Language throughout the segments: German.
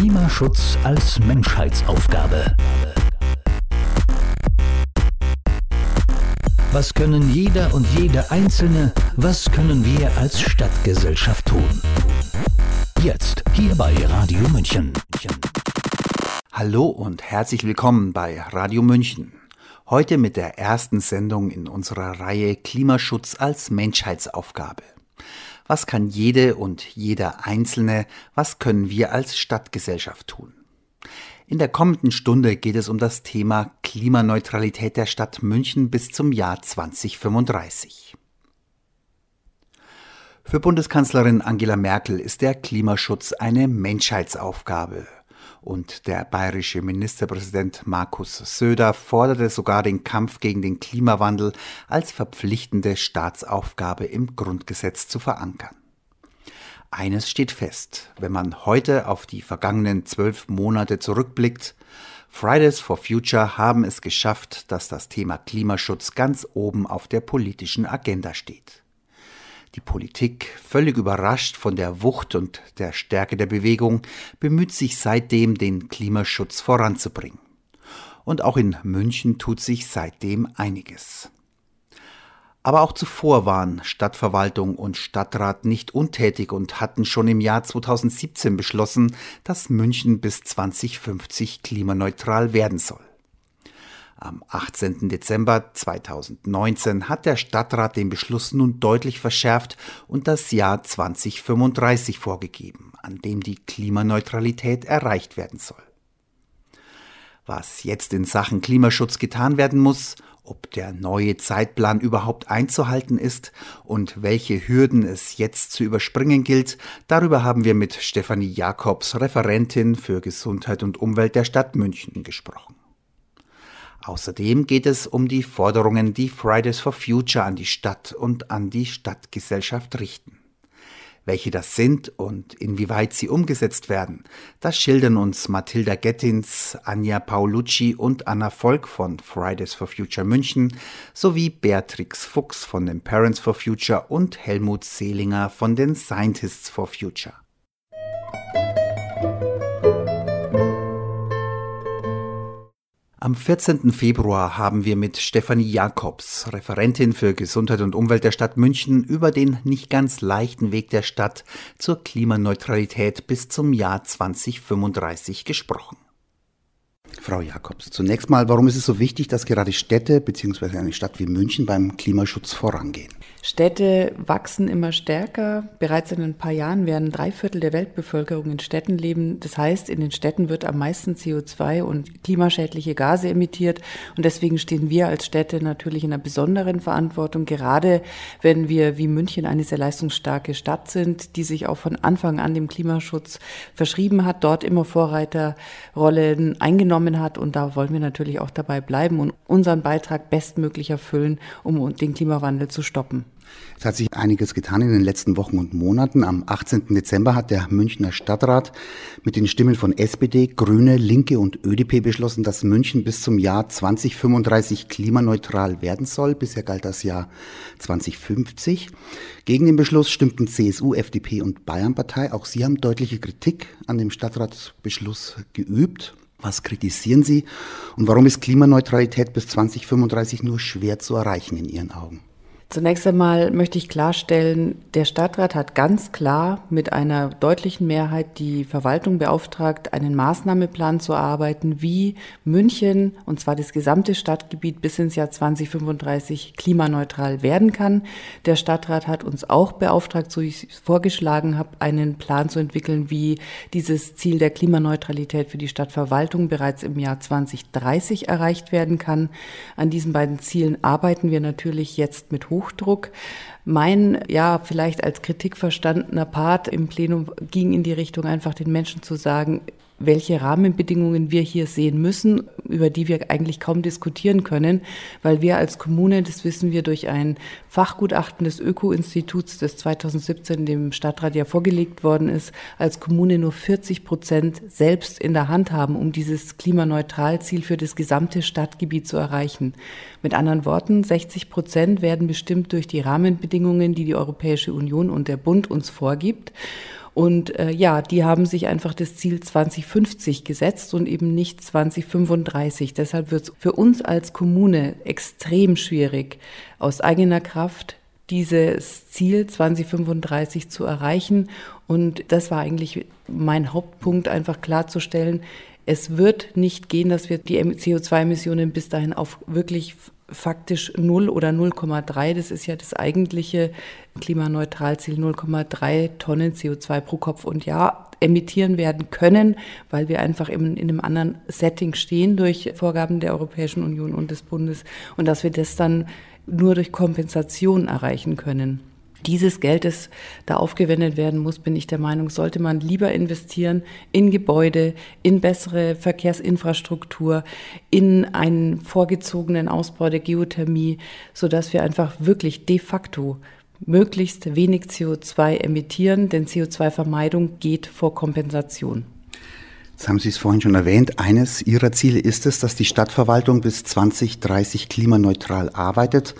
Klimaschutz als Menschheitsaufgabe. Was können jeder und jede Einzelne, was können wir als Stadtgesellschaft tun? Jetzt hier bei Radio München. Hallo und herzlich willkommen bei Radio München. Heute mit der ersten Sendung in unserer Reihe Klimaschutz als Menschheitsaufgabe. Was kann jede und jeder Einzelne, was können wir als Stadtgesellschaft tun? In der kommenden Stunde geht es um das Thema Klimaneutralität der Stadt München bis zum Jahr 2035. Für Bundeskanzlerin Angela Merkel ist der Klimaschutz eine Menschheitsaufgabe. Und der bayerische Ministerpräsident Markus Söder forderte sogar den Kampf gegen den Klimawandel als verpflichtende Staatsaufgabe im Grundgesetz zu verankern. Eines steht fest, wenn man heute auf die vergangenen zwölf Monate zurückblickt, Fridays for Future haben es geschafft, dass das Thema Klimaschutz ganz oben auf der politischen Agenda steht. Die Politik, völlig überrascht von der Wucht und der Stärke der Bewegung, bemüht sich seitdem, den Klimaschutz voranzubringen. Und auch in München tut sich seitdem einiges. Aber auch zuvor waren Stadtverwaltung und Stadtrat nicht untätig und hatten schon im Jahr 2017 beschlossen, dass München bis 2050 klimaneutral werden soll. Am 18. Dezember 2019 hat der Stadtrat den Beschluss nun deutlich verschärft und das Jahr 2035 vorgegeben, an dem die Klimaneutralität erreicht werden soll. Was jetzt in Sachen Klimaschutz getan werden muss, ob der neue Zeitplan überhaupt einzuhalten ist und welche Hürden es jetzt zu überspringen gilt, darüber haben wir mit Stefanie Jakobs, Referentin für Gesundheit und Umwelt der Stadt München, gesprochen. Außerdem geht es um die Forderungen, die Fridays for Future an die Stadt und an die Stadtgesellschaft richten. Welche das sind und inwieweit sie umgesetzt werden, das schildern uns Mathilda Gettins, Anja Paolucci und Anna Volk von Fridays for Future München sowie Beatrix Fuchs von den Parents for Future und Helmut Seelinger von den Scientists for Future. Am 14. Februar haben wir mit Stefanie Jakobs, Referentin für Gesundheit und Umwelt der Stadt München, über den nicht ganz leichten Weg der Stadt zur Klimaneutralität bis zum Jahr 2035 gesprochen. Frau Jakobs, zunächst mal, warum ist es so wichtig, dass gerade Städte bzw. eine Stadt wie München beim Klimaschutz vorangehen? Städte wachsen immer stärker. Bereits in ein paar Jahren werden drei Viertel der Weltbevölkerung in Städten leben. Das heißt, in den Städten wird am meisten CO2 und klimaschädliche Gase emittiert. Und deswegen stehen wir als Städte natürlich in einer besonderen Verantwortung, gerade wenn wir wie München eine sehr leistungsstarke Stadt sind, die sich auch von Anfang an dem Klimaschutz verschrieben hat, dort immer Vorreiterrollen eingenommen hat. Und da wollen wir natürlich auch dabei bleiben und unseren Beitrag bestmöglich erfüllen, um den Klimawandel zu stoppen. Es hat sich einiges getan in den letzten Wochen und Monaten. Am 18. Dezember hat der Münchner Stadtrat mit den Stimmen von SPD, Grüne, Linke und ÖDP beschlossen, dass München bis zum Jahr 2035 klimaneutral werden soll. Bisher galt das Jahr 2050. Gegen den Beschluss stimmten CSU, FDP und Bayernpartei. Auch sie haben deutliche Kritik an dem Stadtratsbeschluss geübt. Was kritisieren Sie und warum ist Klimaneutralität bis 2035 nur schwer zu erreichen in Ihren Augen? Zunächst einmal möchte ich klarstellen, der Stadtrat hat ganz klar mit einer deutlichen Mehrheit die Verwaltung beauftragt, einen Maßnahmeplan zu erarbeiten, wie München, und zwar das gesamte Stadtgebiet bis ins Jahr 2035 klimaneutral werden kann. Der Stadtrat hat uns auch beauftragt, so ich vorgeschlagen habe, einen Plan zu entwickeln, wie dieses Ziel der Klimaneutralität für die Stadtverwaltung bereits im Jahr 2030 erreicht werden kann. An diesen beiden Zielen arbeiten wir natürlich jetzt mit hoch Hochdruck. Mein, ja, vielleicht als Kritik verstandener Part im Plenum ging in die Richtung, einfach den Menschen zu sagen, welche Rahmenbedingungen wir hier sehen müssen, über die wir eigentlich kaum diskutieren können, weil wir als Kommune, das wissen wir durch ein Fachgutachten des Öko-Instituts, das 2017 dem Stadtrat ja vorgelegt worden ist, als Kommune nur 40 Prozent selbst in der Hand haben, um dieses Klimaneutralziel für das gesamte Stadtgebiet zu erreichen. Mit anderen Worten, 60 Prozent werden bestimmt durch die Rahmenbedingungen, die die Europäische Union und der Bund uns vorgibt. Und äh, ja, die haben sich einfach das Ziel 2050 gesetzt und eben nicht 2035. Deshalb wird es für uns als Kommune extrem schwierig, aus eigener Kraft dieses Ziel 2035 zu erreichen. Und das war eigentlich mein Hauptpunkt, einfach klarzustellen, es wird nicht gehen, dass wir die CO2-Emissionen bis dahin auf wirklich faktisch 0 oder 0,3, das ist ja das eigentliche Klimaneutralziel, 0,3 Tonnen CO2 pro Kopf. Und Jahr emittieren werden können, weil wir einfach in, in einem anderen Setting stehen durch Vorgaben der Europäischen Union und des Bundes. Und dass wir das dann nur durch Kompensation erreichen können. Dieses Geld, das da aufgewendet werden muss, bin ich der Meinung, sollte man lieber investieren in Gebäude, in bessere Verkehrsinfrastruktur, in einen vorgezogenen Ausbau der Geothermie, sodass wir einfach wirklich de facto möglichst wenig CO2 emittieren, denn CO2-Vermeidung geht vor Kompensation. Jetzt haben Sie es vorhin schon erwähnt. Eines Ihrer Ziele ist es, dass die Stadtverwaltung bis 2030 klimaneutral arbeitet.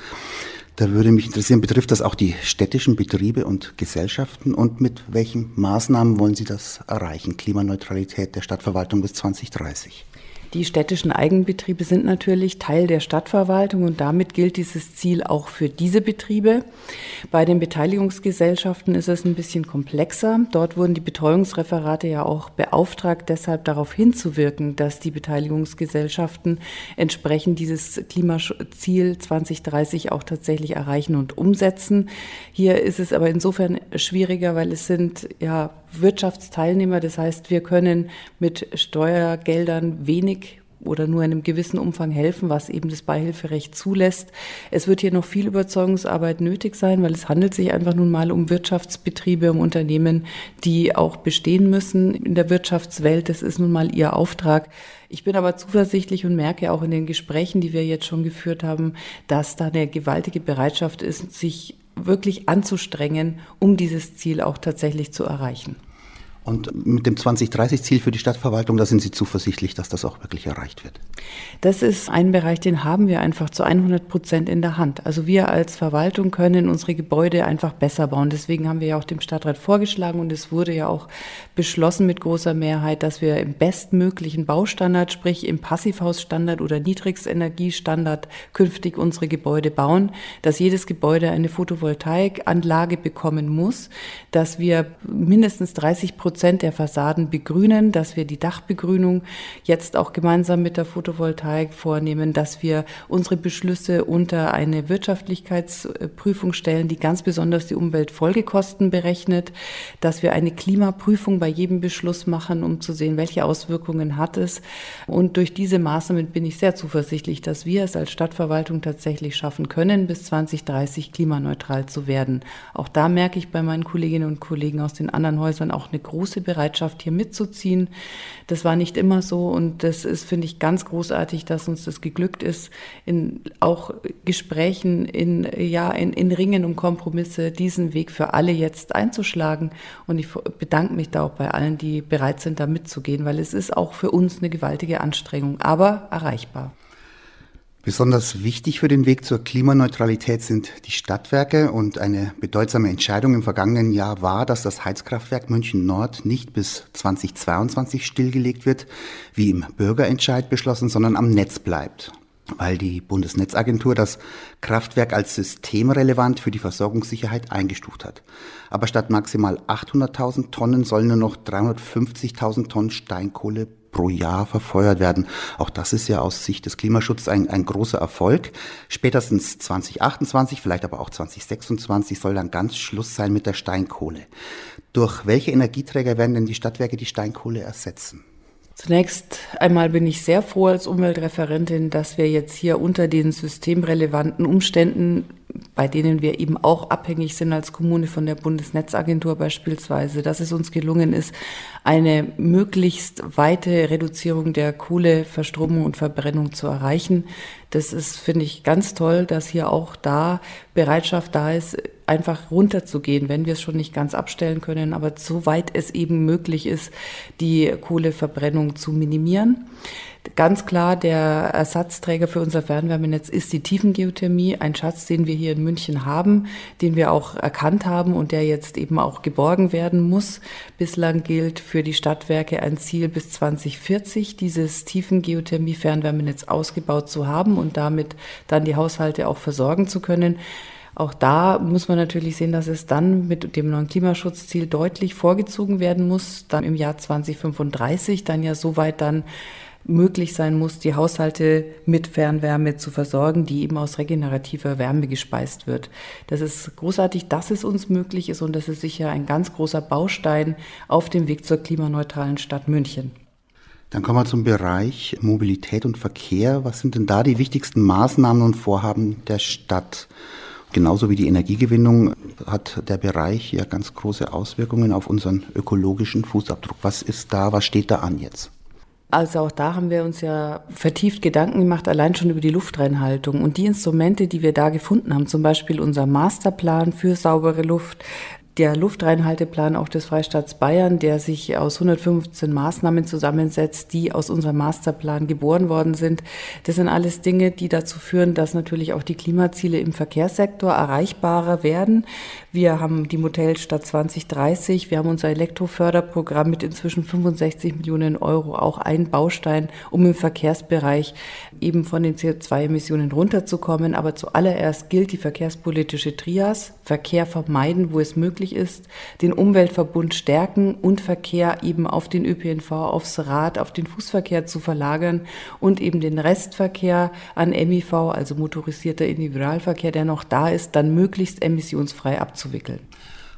Da würde mich interessieren, betrifft das auch die städtischen Betriebe und Gesellschaften und mit welchen Maßnahmen wollen Sie das erreichen, Klimaneutralität der Stadtverwaltung bis 2030? Die städtischen Eigenbetriebe sind natürlich Teil der Stadtverwaltung und damit gilt dieses Ziel auch für diese Betriebe. Bei den Beteiligungsgesellschaften ist es ein bisschen komplexer. Dort wurden die Betreuungsreferate ja auch beauftragt, deshalb darauf hinzuwirken, dass die Beteiligungsgesellschaften entsprechend dieses Klimaziel 2030 auch tatsächlich erreichen und umsetzen. Hier ist es aber insofern schwieriger, weil es sind ja Wirtschaftsteilnehmer. Das heißt, wir können mit Steuergeldern wenig oder nur in einem gewissen Umfang helfen, was eben das Beihilferecht zulässt. Es wird hier noch viel Überzeugungsarbeit nötig sein, weil es handelt sich einfach nun mal um Wirtschaftsbetriebe, um Unternehmen, die auch bestehen müssen in der Wirtschaftswelt. Das ist nun mal ihr Auftrag. Ich bin aber zuversichtlich und merke auch in den Gesprächen, die wir jetzt schon geführt haben, dass da eine gewaltige Bereitschaft ist, sich wirklich anzustrengen, um dieses Ziel auch tatsächlich zu erreichen. Und mit dem 2030-Ziel für die Stadtverwaltung, da sind Sie zuversichtlich, dass das auch wirklich erreicht wird? Das ist ein Bereich, den haben wir einfach zu 100 Prozent in der Hand. Also wir als Verwaltung können unsere Gebäude einfach besser bauen. Deswegen haben wir ja auch dem Stadtrat vorgeschlagen und es wurde ja auch beschlossen mit großer Mehrheit, dass wir im bestmöglichen Baustandard, sprich im Passivhausstandard oder Niedrigstenergiestandard künftig unsere Gebäude bauen, dass jedes Gebäude eine Photovoltaikanlage bekommen muss, dass wir mindestens 30 Prozent Prozent der Fassaden begrünen, dass wir die Dachbegrünung jetzt auch gemeinsam mit der Photovoltaik vornehmen, dass wir unsere Beschlüsse unter eine Wirtschaftlichkeitsprüfung stellen, die ganz besonders die Umweltfolgekosten berechnet, dass wir eine Klimaprüfung bei jedem Beschluss machen, um zu sehen, welche Auswirkungen hat es. Und durch diese Maßnahmen bin ich sehr zuversichtlich, dass wir es als Stadtverwaltung tatsächlich schaffen können, bis 2030 klimaneutral zu werden. Auch da merke ich bei meinen Kolleginnen und Kollegen aus den anderen Häusern auch eine große große Bereitschaft, hier mitzuziehen. Das war nicht immer so und das ist, finde ich, ganz großartig, dass uns das geglückt ist, in auch Gesprächen, in, ja, in, in Ringen um Kompromisse, diesen Weg für alle jetzt einzuschlagen. Und ich bedanke mich da auch bei allen, die bereit sind, da mitzugehen, weil es ist auch für uns eine gewaltige Anstrengung, aber erreichbar. Besonders wichtig für den Weg zur Klimaneutralität sind die Stadtwerke und eine bedeutsame Entscheidung im vergangenen Jahr war, dass das Heizkraftwerk München Nord nicht bis 2022 stillgelegt wird, wie im Bürgerentscheid beschlossen, sondern am Netz bleibt, weil die Bundesnetzagentur das Kraftwerk als systemrelevant für die Versorgungssicherheit eingestuft hat. Aber statt maximal 800.000 Tonnen sollen nur noch 350.000 Tonnen Steinkohle pro Jahr verfeuert werden. Auch das ist ja aus Sicht des Klimaschutzes ein, ein großer Erfolg. Spätestens 2028, vielleicht aber auch 2026 soll dann ganz Schluss sein mit der Steinkohle. Durch welche Energieträger werden denn die Stadtwerke die Steinkohle ersetzen? Zunächst einmal bin ich sehr froh als Umweltreferentin, dass wir jetzt hier unter den systemrelevanten Umständen, bei denen wir eben auch abhängig sind als Kommune von der Bundesnetzagentur beispielsweise, dass es uns gelungen ist, eine möglichst weite Reduzierung der Kohleverstromung und Verbrennung zu erreichen. Das ist, finde ich, ganz toll, dass hier auch da Bereitschaft da ist, einfach runterzugehen, wenn wir es schon nicht ganz abstellen können, aber soweit es eben möglich ist, die Kohleverbrennung zu minimieren. Ganz klar, der Ersatzträger für unser Fernwärmenetz ist die Tiefengeothermie, ein Schatz, den wir hier in München haben, den wir auch erkannt haben und der jetzt eben auch geborgen werden muss. Bislang gilt für die Stadtwerke ein Ziel bis 2040, dieses Tiefengeothermie-Fernwärmenetz ausgebaut zu haben und damit dann die Haushalte auch versorgen zu können. Auch da muss man natürlich sehen, dass es dann mit dem neuen Klimaschutzziel deutlich vorgezogen werden muss, dann im Jahr 2035, dann ja soweit dann möglich sein muss, die Haushalte mit Fernwärme zu versorgen, die eben aus regenerativer Wärme gespeist wird. Das ist großartig, dass es uns möglich ist und das ist sicher ein ganz großer Baustein auf dem Weg zur klimaneutralen Stadt München. Dann kommen wir zum Bereich Mobilität und Verkehr. Was sind denn da die wichtigsten Maßnahmen und Vorhaben der Stadt? Genauso wie die Energiegewinnung hat der Bereich ja ganz große Auswirkungen auf unseren ökologischen Fußabdruck. Was ist da, was steht da an jetzt? Also auch da haben wir uns ja vertieft Gedanken gemacht, allein schon über die Luftreinhaltung. Und die Instrumente, die wir da gefunden haben, zum Beispiel unser Masterplan für saubere Luft, der Luftreinhalteplan auch des Freistaats Bayern, der sich aus 115 Maßnahmen zusammensetzt, die aus unserem Masterplan geboren worden sind. Das sind alles Dinge, die dazu führen, dass natürlich auch die Klimaziele im Verkehrssektor erreichbarer werden. Wir haben die Modellstadt 2030, wir haben unser Elektroförderprogramm mit inzwischen 65 Millionen Euro, auch ein Baustein, um im Verkehrsbereich eben von den CO2-Emissionen runterzukommen. Aber zuallererst gilt die verkehrspolitische Trias, Verkehr vermeiden, wo es möglich ist, den Umweltverbund stärken und Verkehr eben auf den ÖPNV, aufs Rad, auf den Fußverkehr zu verlagern und eben den Restverkehr an MIV, also motorisierter Individualverkehr, der noch da ist, dann möglichst emissionsfrei abzuwickeln.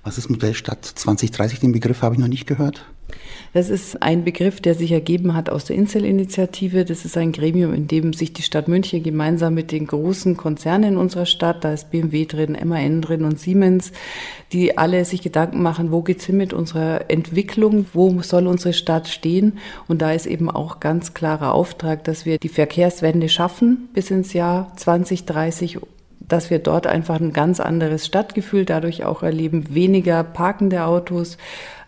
Was ist Modellstadt 2030? Den Begriff habe ich noch nicht gehört. Das ist ein Begriff, der sich ergeben hat aus der Insel-Initiative. Das ist ein Gremium, in dem sich die Stadt München gemeinsam mit den großen Konzernen in unserer Stadt, da ist BMW drin, MAN drin und Siemens, die alle sich Gedanken machen, wo geht's hin mit unserer Entwicklung, wo soll unsere Stadt stehen? Und da ist eben auch ganz klarer Auftrag, dass wir die Verkehrswende schaffen bis ins Jahr 2030 dass wir dort einfach ein ganz anderes Stadtgefühl dadurch auch erleben, weniger parkende Autos,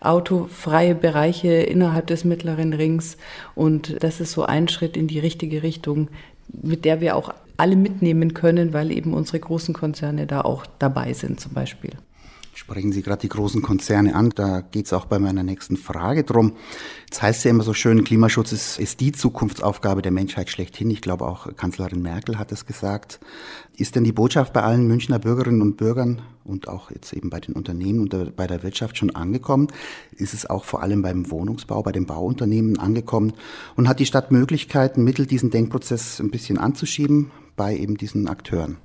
autofreie Bereiche innerhalb des mittleren Rings. Und das ist so ein Schritt in die richtige Richtung, mit der wir auch alle mitnehmen können, weil eben unsere großen Konzerne da auch dabei sind zum Beispiel. Sprechen Sie gerade die großen Konzerne an, da geht es auch bei meiner nächsten Frage drum. Es heißt ja immer so schön, Klimaschutz ist, ist die Zukunftsaufgabe der Menschheit schlechthin. Ich glaube auch Kanzlerin Merkel hat es gesagt. Ist denn die Botschaft bei allen Münchner Bürgerinnen und Bürgern und auch jetzt eben bei den Unternehmen und bei der Wirtschaft schon angekommen? Ist es auch vor allem beim Wohnungsbau, bei den Bauunternehmen angekommen? Und hat die Stadt Möglichkeiten, mittel diesen Denkprozess ein bisschen anzuschieben bei eben diesen Akteuren?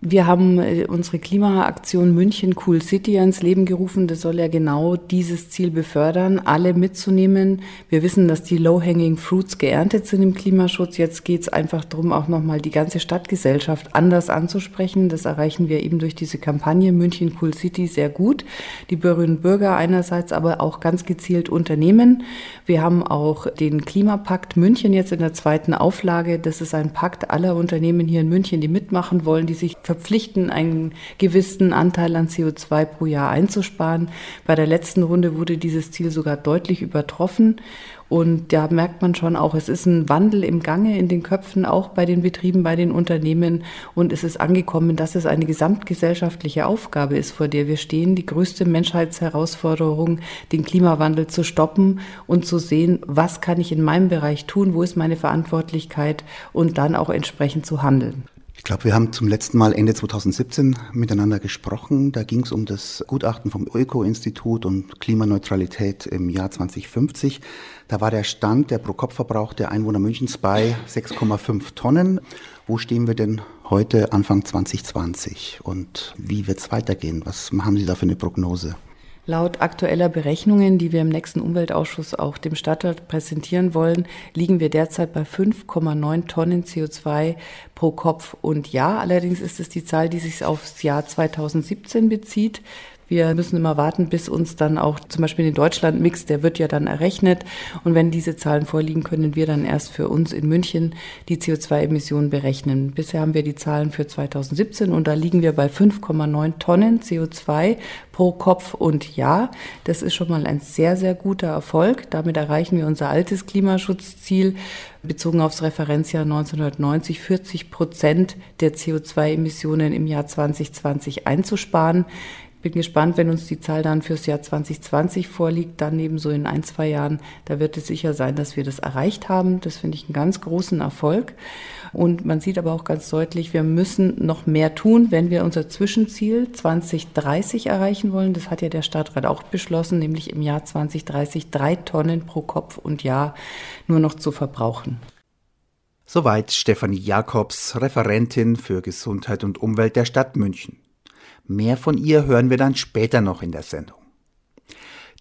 Wir haben äh, unsere Klimaaktion München Cool City ins Leben gerufen. Das soll ja genau dieses Ziel befördern, alle mitzunehmen. Wir wissen, dass die Low-Hanging Fruits geerntet sind im Klimaschutz. Jetzt geht es einfach darum, auch nochmal die ganze Stadtgesellschaft anders anzusprechen. Das erreichen wir eben durch diese Kampagne München Cool City sehr gut. Die Bürgerinnen und Bürger einerseits, aber auch ganz gezielt Unternehmen. Wir haben auch den Klimapakt München jetzt in der zweiten Auflage. Das ist ein Pakt aller Unternehmen hier in München, die mitmachen wollen, die sich verpflichten, einen gewissen Anteil an CO2 pro Jahr einzusparen. Bei der letzten Runde wurde dieses Ziel sogar deutlich übertroffen. Und da merkt man schon auch, es ist ein Wandel im Gange in den Köpfen, auch bei den Betrieben, bei den Unternehmen. Und es ist angekommen, dass es eine gesamtgesellschaftliche Aufgabe ist, vor der wir stehen, die größte Menschheitsherausforderung, den Klimawandel zu stoppen und zu sehen, was kann ich in meinem Bereich tun, wo ist meine Verantwortlichkeit und dann auch entsprechend zu handeln. Ich glaube, wir haben zum letzten Mal Ende 2017 miteinander gesprochen. Da ging es um das Gutachten vom Öko-Institut und Klimaneutralität im Jahr 2050. Da war der Stand der Pro-Kopf-Verbrauch der Einwohner Münchens bei 6,5 Tonnen. Wo stehen wir denn heute Anfang 2020? Und wie wird es weitergehen? Was haben Sie da für eine Prognose? Laut aktueller Berechnungen, die wir im nächsten Umweltausschuss auch dem Stadtrat präsentieren wollen, liegen wir derzeit bei 5,9 Tonnen CO2 pro Kopf und Jahr. Allerdings ist es die Zahl, die sich aufs Jahr 2017 bezieht. Wir müssen immer warten, bis uns dann auch zum Beispiel den Deutschland-Mix, der wird ja dann errechnet. Und wenn diese Zahlen vorliegen, können wir dann erst für uns in München die CO2-Emissionen berechnen. Bisher haben wir die Zahlen für 2017 und da liegen wir bei 5,9 Tonnen CO2 pro Kopf und Jahr. Das ist schon mal ein sehr, sehr guter Erfolg. Damit erreichen wir unser altes Klimaschutzziel bezogen aufs Referenzjahr 1990 40 Prozent der CO2-Emissionen im Jahr 2020 einzusparen. Bin gespannt, wenn uns die Zahl dann fürs Jahr 2020 vorliegt, dann ebenso in ein, zwei Jahren. Da wird es sicher sein, dass wir das erreicht haben. Das finde ich einen ganz großen Erfolg. Und man sieht aber auch ganz deutlich, wir müssen noch mehr tun, wenn wir unser Zwischenziel 2030 erreichen wollen. Das hat ja der Stadtrat auch beschlossen, nämlich im Jahr 2030 drei Tonnen pro Kopf und Jahr nur noch zu verbrauchen. Soweit Stefanie Jakobs, Referentin für Gesundheit und Umwelt der Stadt München. Mehr von ihr hören wir dann später noch in der Sendung.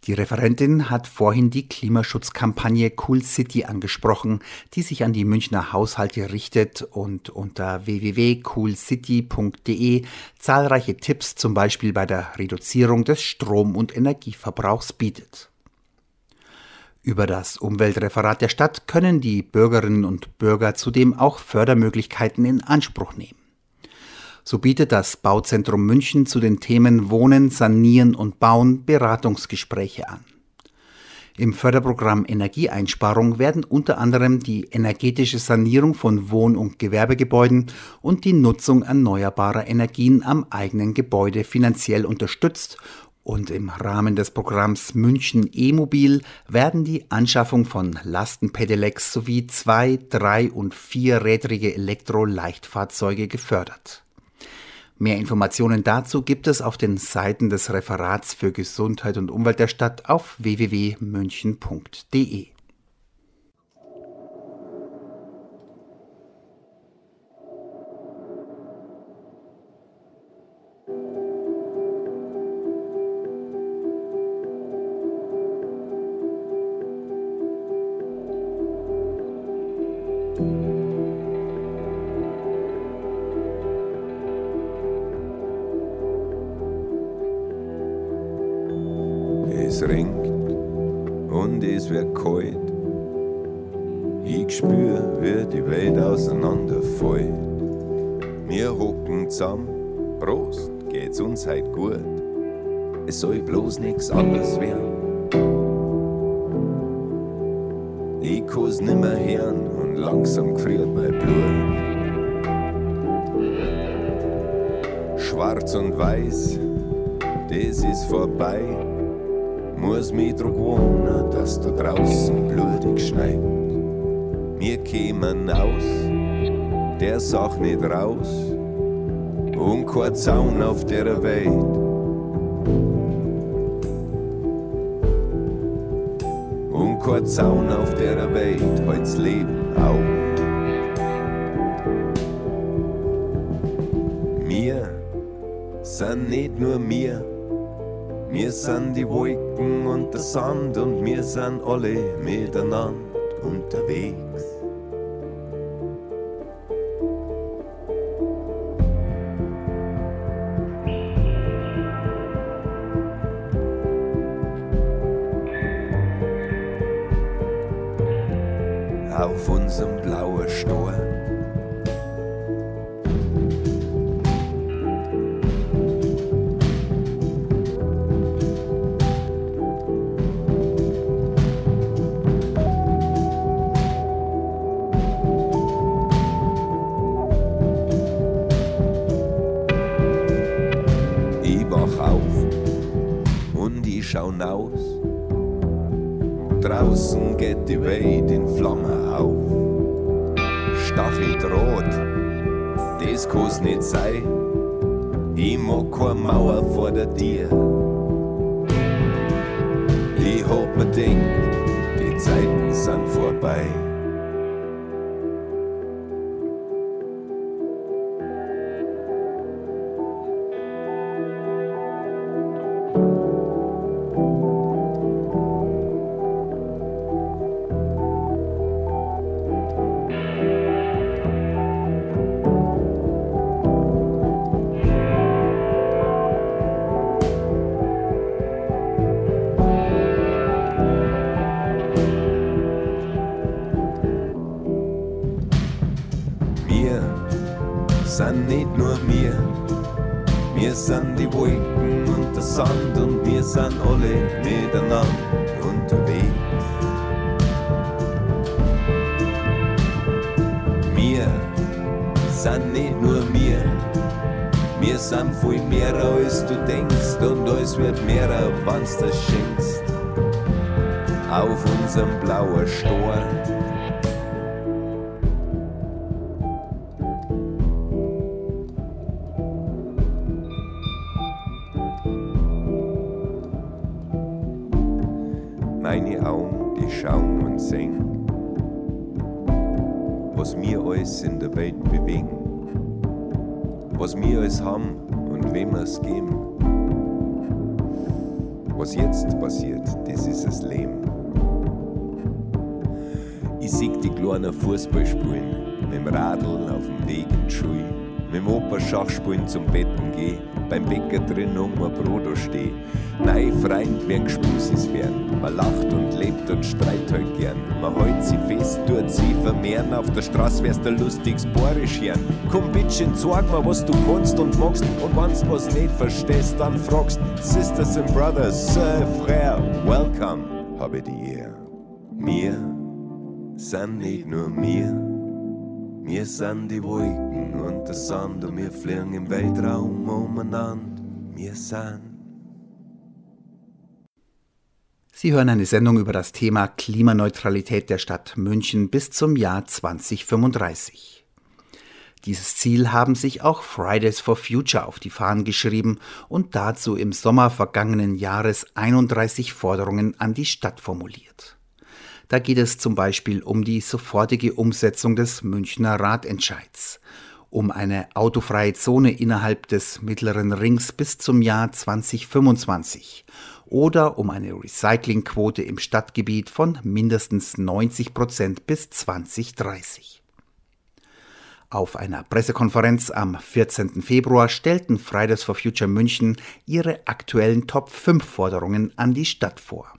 Die Referentin hat vorhin die Klimaschutzkampagne Cool City angesprochen, die sich an die Münchner Haushalte richtet und unter www.coolcity.de zahlreiche Tipps zum Beispiel bei der Reduzierung des Strom- und Energieverbrauchs bietet. Über das Umweltreferat der Stadt können die Bürgerinnen und Bürger zudem auch Fördermöglichkeiten in Anspruch nehmen. So bietet das Bauzentrum München zu den Themen Wohnen, Sanieren und Bauen Beratungsgespräche an. Im Förderprogramm Energieeinsparung werden unter anderem die energetische Sanierung von Wohn- und Gewerbegebäuden und die Nutzung erneuerbarer Energien am eigenen Gebäude finanziell unterstützt und im Rahmen des Programms München E-Mobil werden die Anschaffung von Lastenpedelecs sowie zwei-, drei- und vierrädrige Elektro-Leichtfahrzeuge gefördert. Mehr Informationen dazu gibt es auf den Seiten des Referats für Gesundheit und Umwelt der Stadt auf www.münchen.de. es ringt und es wird kalt. Ich spür, wie die Welt auseinanderfällt. Wir hocken zusammen, Prost, geht's uns heut gut. Es soll bloß nix anderes werden. Ich kann's nimmer hören und langsam gefriert mein Blut. Schwarz und weiß, das ist vorbei muss mich dran gewöhnen, dass da draußen blutig schneit. Wir kämen aus, der Sach nicht raus und kein Zaun auf der Welt. Und kein Zaun auf der Welt, heut's Leben auf. Wir sind nicht nur mir, wir sind die Wolken und der Sand und wir sind alle miteinander unterwegs. Geht die Welt in Flammen auf. Stachelt rot, das kann's nicht sein. Ich mag keine Mauer vor der Tür. Ich hab mir denkt, die Zeiten sind vorbei. Zum Betten geh, beim Bäcker drin um ein Brot steh. Nein, Freund werden Gespussis werden. Man lacht und lebt und streit halt gern. Man hält sie fest, tut sie vermehren. Auf der Straße wär's der lustigst Borisch hören. Komm bitteschön, sag mir, was du kannst und magst. Und wenn's was nicht verstehst, dann fragst. Sisters and Brothers, Sir, Frère, welcome, habe die Ehre. Wir sind nicht nur wir. Wir sind die Wolken und der Sand und wir fliegen im Weltraum umeinander. Wir sind Sie hören eine Sendung über das Thema Klimaneutralität der Stadt München bis zum Jahr 2035. Dieses Ziel haben sich auch Fridays for Future auf die Fahnen geschrieben und dazu im Sommer vergangenen Jahres 31 Forderungen an die Stadt formuliert. Da geht es zum Beispiel um die sofortige Umsetzung des Münchner Ratentscheids, um eine autofreie Zone innerhalb des mittleren Rings bis zum Jahr 2025 oder um eine Recyclingquote im Stadtgebiet von mindestens 90 Prozent bis 2030. Auf einer Pressekonferenz am 14. Februar stellten Fridays for Future München ihre aktuellen Top 5 Forderungen an die Stadt vor.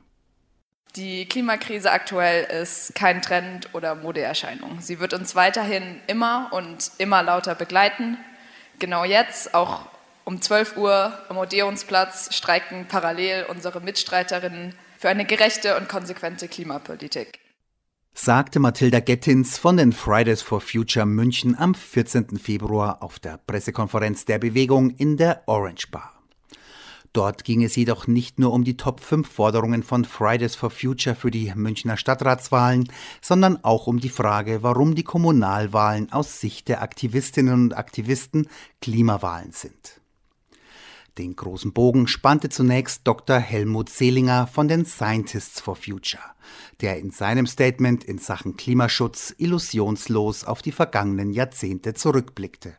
Die Klimakrise aktuell ist kein Trend oder Modeerscheinung. Sie wird uns weiterhin immer und immer lauter begleiten. Genau jetzt, auch um 12 Uhr am Odeonsplatz streiken parallel unsere Mitstreiterinnen für eine gerechte und konsequente Klimapolitik. Sagte Mathilda Gettins von den Fridays for Future München am 14. Februar auf der Pressekonferenz der Bewegung in der Orange Bar. Dort ging es jedoch nicht nur um die Top 5 Forderungen von Fridays for Future für die Münchner Stadtratswahlen, sondern auch um die Frage, warum die Kommunalwahlen aus Sicht der Aktivistinnen und Aktivisten Klimawahlen sind. Den großen Bogen spannte zunächst Dr. Helmut Selinger von den Scientists for Future, der in seinem Statement in Sachen Klimaschutz illusionslos auf die vergangenen Jahrzehnte zurückblickte.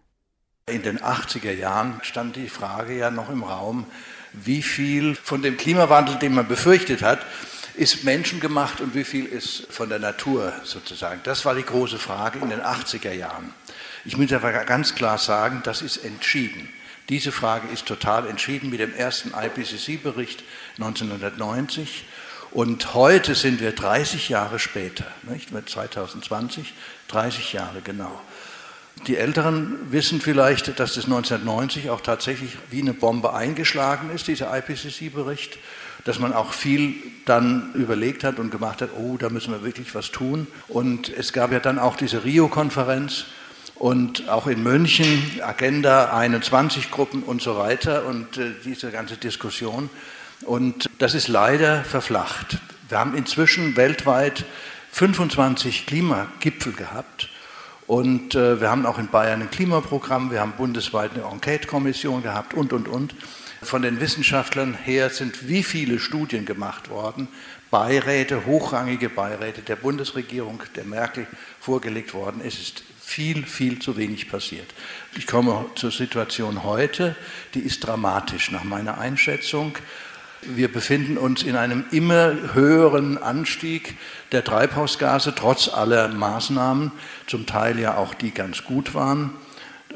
In den 80er Jahren stand die Frage ja noch im Raum, wie viel von dem Klimawandel, den man befürchtet hat, ist menschengemacht und wie viel ist von der Natur sozusagen. Das war die große Frage in den 80er Jahren. Ich muss aber ganz klar sagen, das ist entschieden. Diese Frage ist total entschieden mit dem ersten IPCC-Bericht 1990. Und heute sind wir 30 Jahre später, nicht? mit 2020, 30 Jahre genau. Die Älteren wissen vielleicht, dass das 1990 auch tatsächlich wie eine Bombe eingeschlagen ist, dieser IPCC-Bericht, dass man auch viel dann überlegt hat und gemacht hat, oh, da müssen wir wirklich was tun. Und es gab ja dann auch diese Rio-Konferenz, und auch in München Agenda 21 Gruppen und so weiter und äh, diese ganze Diskussion. Und das ist leider verflacht. Wir haben inzwischen weltweit 25 Klimagipfel gehabt. Und äh, wir haben auch in Bayern ein Klimaprogramm, wir haben bundesweit eine Enquete-Kommission gehabt und, und, und. Von den Wissenschaftlern her sind wie viele Studien gemacht worden, Beiräte, hochrangige Beiräte der Bundesregierung, der Merkel vorgelegt worden. Es ist viel, viel zu wenig passiert. Ich komme zur Situation heute, die ist dramatisch nach meiner Einschätzung. Wir befinden uns in einem immer höheren Anstieg der Treibhausgase, trotz aller Maßnahmen, zum Teil ja auch die ganz gut waren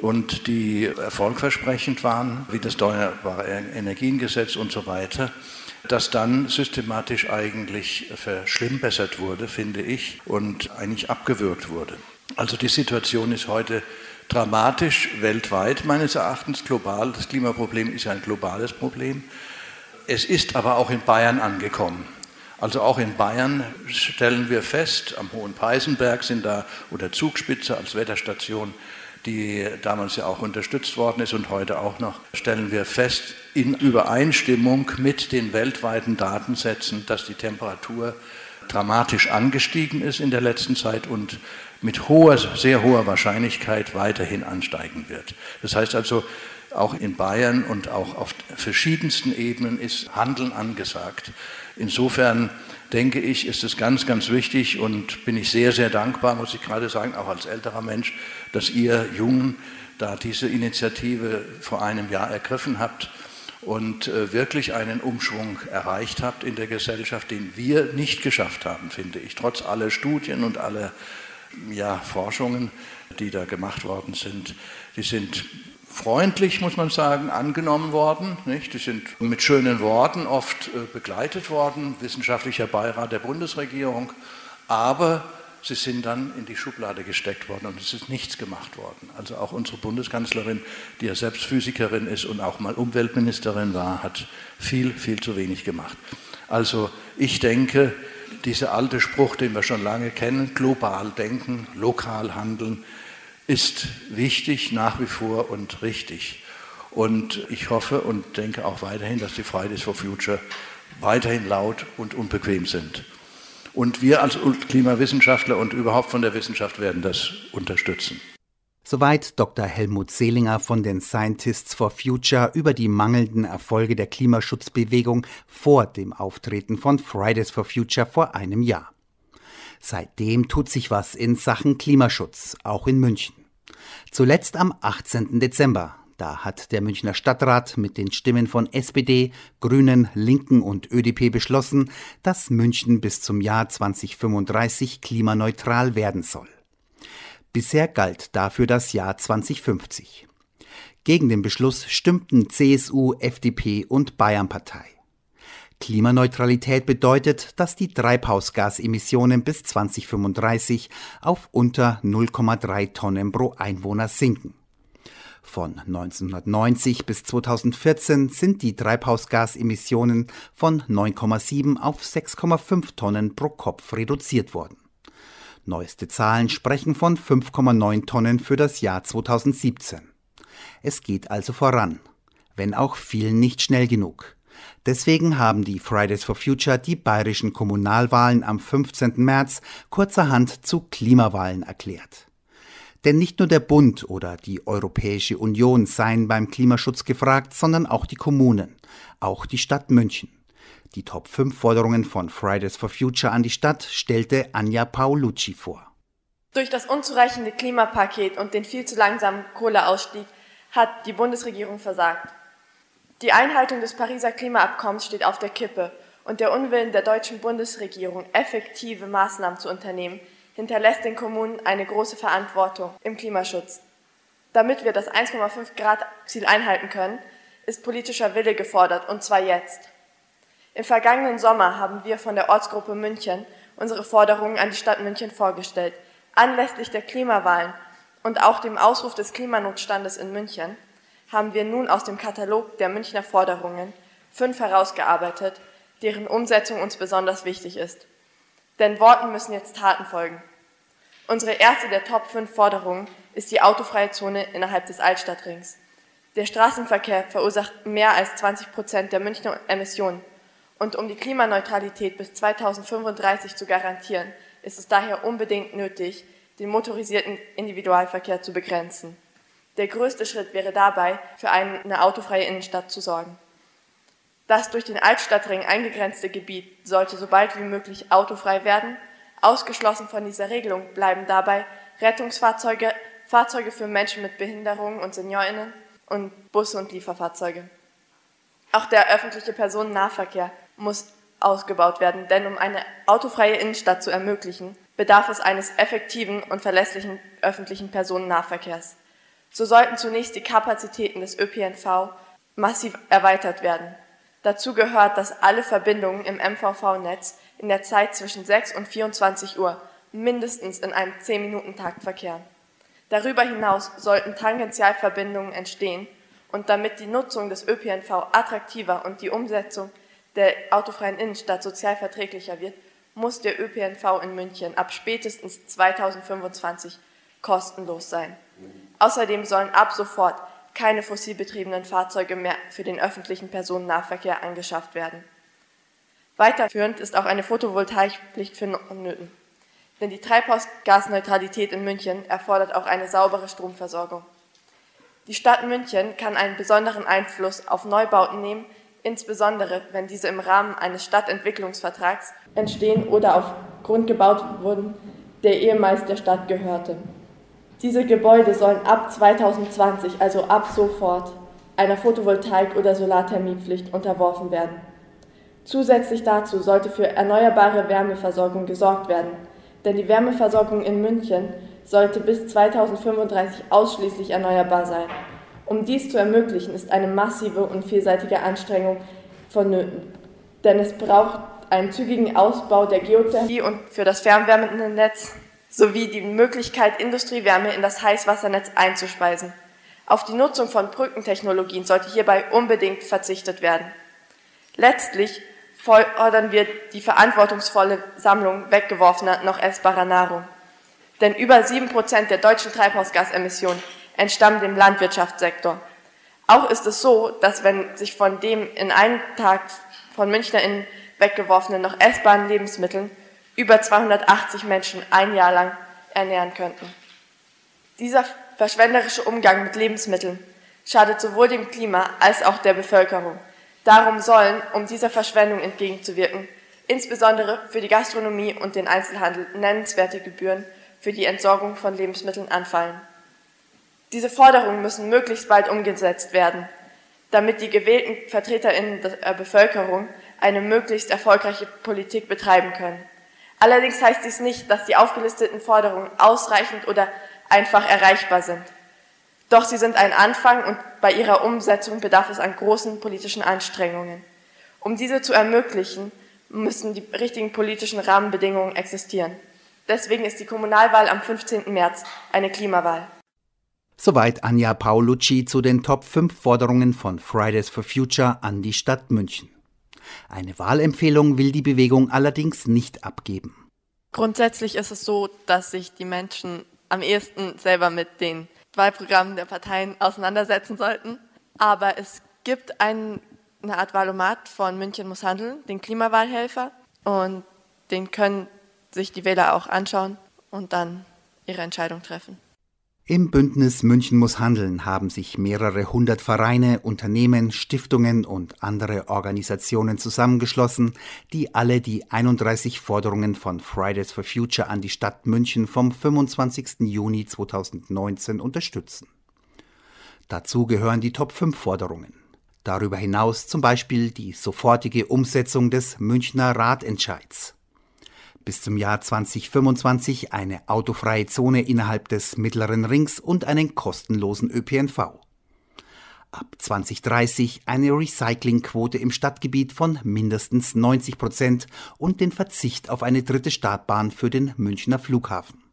und die erfolgversprechend waren, wie das Erneuerbare Energiengesetz und so weiter, das dann systematisch eigentlich verschlimmbessert wurde, finde ich, und eigentlich abgewürgt wurde. Also die Situation ist heute dramatisch weltweit meines Erachtens, global. Das Klimaproblem ist ja ein globales Problem. Es ist aber auch in Bayern angekommen. Also auch in Bayern stellen wir fest, am Hohen Peißenberg sind da oder Zugspitze als Wetterstation, die damals ja auch unterstützt worden ist und heute auch noch, stellen wir fest, in Übereinstimmung mit den weltweiten Datensätzen, dass die Temperatur dramatisch angestiegen ist in der letzten Zeit und mit hoher, sehr hoher Wahrscheinlichkeit weiterhin ansteigen wird. Das heißt also, auch in Bayern und auch auf verschiedensten Ebenen ist Handeln angesagt. Insofern denke ich, ist es ganz, ganz wichtig und bin ich sehr, sehr dankbar, muss ich gerade sagen, auch als älterer Mensch, dass ihr Jungen da diese Initiative vor einem Jahr ergriffen habt und äh, wirklich einen Umschwung erreicht habt in der Gesellschaft, den wir nicht geschafft haben, finde ich, trotz aller Studien und aller ja, Forschungen, die da gemacht worden sind. Die sind freundlich, muss man sagen, angenommen worden. Nicht? Die sind mit schönen Worten oft äh, begleitet worden, wissenschaftlicher Beirat der Bundesregierung, aber sie sind dann in die Schublade gesteckt worden und es ist nichts gemacht worden. Also auch unsere Bundeskanzlerin, die ja selbst Physikerin ist und auch mal Umweltministerin war, hat viel, viel zu wenig gemacht. Also ich denke, dieser alte Spruch, den wir schon lange kennen, global denken, lokal handeln, ist wichtig nach wie vor und richtig. Und ich hoffe und denke auch weiterhin, dass die Fridays for Future weiterhin laut und unbequem sind. Und wir als Klimawissenschaftler und überhaupt von der Wissenschaft werden das unterstützen. Soweit Dr. Helmut Seelinger von den Scientists for Future über die mangelnden Erfolge der Klimaschutzbewegung vor dem Auftreten von Fridays for Future vor einem Jahr. Seitdem tut sich was in Sachen Klimaschutz, auch in München. Zuletzt am 18. Dezember. Da hat der Münchner Stadtrat mit den Stimmen von SPD, Grünen, Linken und ÖDP beschlossen, dass München bis zum Jahr 2035 klimaneutral werden soll. Bisher galt dafür das Jahr 2050. Gegen den Beschluss stimmten CSU, FDP und Bayernpartei. Klimaneutralität bedeutet, dass die Treibhausgasemissionen bis 2035 auf unter 0,3 Tonnen pro Einwohner sinken. Von 1990 bis 2014 sind die Treibhausgasemissionen von 9,7 auf 6,5 Tonnen pro Kopf reduziert worden. Neueste Zahlen sprechen von 5,9 Tonnen für das Jahr 2017. Es geht also voran, wenn auch vielen nicht schnell genug. Deswegen haben die Fridays for Future die bayerischen Kommunalwahlen am 15. März kurzerhand zu Klimawahlen erklärt. Denn nicht nur der Bund oder die Europäische Union seien beim Klimaschutz gefragt, sondern auch die Kommunen, auch die Stadt München. Die Top 5 Forderungen von Fridays for Future an die Stadt stellte Anja Paolucci vor. Durch das unzureichende Klimapaket und den viel zu langsamen Kohleausstieg hat die Bundesregierung versagt. Die Einhaltung des Pariser Klimaabkommens steht auf der Kippe und der Unwillen der deutschen Bundesregierung, effektive Maßnahmen zu unternehmen, hinterlässt den Kommunen eine große Verantwortung im Klimaschutz. Damit wir das 1,5 Grad Ziel einhalten können, ist politischer Wille gefordert, und zwar jetzt. Im vergangenen Sommer haben wir von der Ortsgruppe München unsere Forderungen an die Stadt München vorgestellt. Anlässlich der Klimawahlen und auch dem Ausruf des Klimanotstandes in München haben wir nun aus dem Katalog der Münchner Forderungen fünf herausgearbeitet, deren Umsetzung uns besonders wichtig ist. Denn Worten müssen jetzt Taten folgen. Unsere erste der Top 5 Forderungen ist die autofreie Zone innerhalb des Altstadtrings. Der Straßenverkehr verursacht mehr als 20 Prozent der Münchner Emissionen. Und um die Klimaneutralität bis 2035 zu garantieren, ist es daher unbedingt nötig, den motorisierten Individualverkehr zu begrenzen. Der größte Schritt wäre dabei, für eine autofreie Innenstadt zu sorgen. Das durch den Altstadtring eingegrenzte Gebiet sollte so bald wie möglich autofrei werden. Ausgeschlossen von dieser Regelung bleiben dabei Rettungsfahrzeuge, Fahrzeuge für Menschen mit Behinderungen und Seniorinnen und Busse und Lieferfahrzeuge. Auch der öffentliche Personennahverkehr muss ausgebaut werden, denn um eine autofreie Innenstadt zu ermöglichen, bedarf es eines effektiven und verlässlichen öffentlichen Personennahverkehrs. So sollten zunächst die Kapazitäten des ÖPNV massiv erweitert werden. Dazu gehört, dass alle Verbindungen im MVV-Netz in der Zeit zwischen 6 und 24 Uhr mindestens in einem 10-Minuten-Takt verkehren. Darüber hinaus sollten Tangentialverbindungen entstehen und damit die Nutzung des ÖPNV attraktiver und die Umsetzung der autofreien Innenstadt sozial verträglicher wird, muss der ÖPNV in München ab spätestens 2025 kostenlos sein. Außerdem sollen ab sofort keine fossilbetriebenen Fahrzeuge mehr für den öffentlichen Personennahverkehr angeschafft werden. Weiterführend ist auch eine Photovoltaikpflicht für vonnöten. Denn die Treibhausgasneutralität in München erfordert auch eine saubere Stromversorgung. Die Stadt München kann einen besonderen Einfluss auf Neubauten nehmen, insbesondere wenn diese im Rahmen eines Stadtentwicklungsvertrags entstehen oder auf Grund gebaut wurden, der ehemals der Stadt gehörte. Diese Gebäude sollen ab 2020, also ab sofort, einer Photovoltaik- oder Solarthermiepflicht unterworfen werden. Zusätzlich dazu sollte für erneuerbare Wärmeversorgung gesorgt werden, denn die Wärmeversorgung in München sollte bis 2035 ausschließlich erneuerbar sein. Um dies zu ermöglichen, ist eine massive und vielseitige Anstrengung vonnöten, denn es braucht einen zügigen Ausbau der Geothermie und für das Fernwärmenetz sowie die Möglichkeit, Industriewärme in das Heißwassernetz einzuspeisen. Auf die Nutzung von Brückentechnologien sollte hierbei unbedingt verzichtet werden. Letztlich fordern wir die verantwortungsvolle Sammlung weggeworfener, noch essbarer Nahrung. Denn über sieben Prozent der deutschen Treibhausgasemissionen entstammen dem Landwirtschaftssektor. Auch ist es so, dass wenn sich von dem in einem Tag von MünchnerInnen weggeworfenen noch essbaren Lebensmitteln über 280 Menschen ein Jahr lang ernähren könnten. Dieser verschwenderische Umgang mit Lebensmitteln schadet sowohl dem Klima als auch der Bevölkerung. Darum sollen, um dieser Verschwendung entgegenzuwirken, insbesondere für die Gastronomie und den Einzelhandel nennenswerte Gebühren für die Entsorgung von Lebensmitteln anfallen. Diese Forderungen müssen möglichst bald umgesetzt werden, damit die gewählten Vertreterinnen der Bevölkerung eine möglichst erfolgreiche Politik betreiben können. Allerdings heißt dies nicht, dass die aufgelisteten Forderungen ausreichend oder einfach erreichbar sind. Doch sie sind ein Anfang und bei ihrer Umsetzung bedarf es an großen politischen Anstrengungen. Um diese zu ermöglichen, müssen die richtigen politischen Rahmenbedingungen existieren. Deswegen ist die Kommunalwahl am 15. März eine Klimawahl. Soweit Anja Paolucci zu den Top 5 Forderungen von Fridays for Future an die Stadt München. Eine Wahlempfehlung will die Bewegung allerdings nicht abgeben. Grundsätzlich ist es so, dass sich die Menschen am ehesten selber mit den Wahlprogrammen der Parteien auseinandersetzen sollten. Aber es gibt ein, eine Art Wahlomat von München muss handeln, den Klimawahlhelfer. Und den können sich die Wähler auch anschauen und dann ihre Entscheidung treffen. Im Bündnis München muss handeln haben sich mehrere hundert Vereine, Unternehmen, Stiftungen und andere Organisationen zusammengeschlossen, die alle die 31 Forderungen von Fridays for Future an die Stadt München vom 25. Juni 2019 unterstützen. Dazu gehören die Top 5 Forderungen. Darüber hinaus zum Beispiel die sofortige Umsetzung des Münchner Ratentscheids bis zum Jahr 2025 eine autofreie Zone innerhalb des mittleren Rings und einen kostenlosen ÖPNV. Ab 2030 eine Recyclingquote im Stadtgebiet von mindestens 90 Prozent und den Verzicht auf eine dritte Startbahn für den Münchner Flughafen.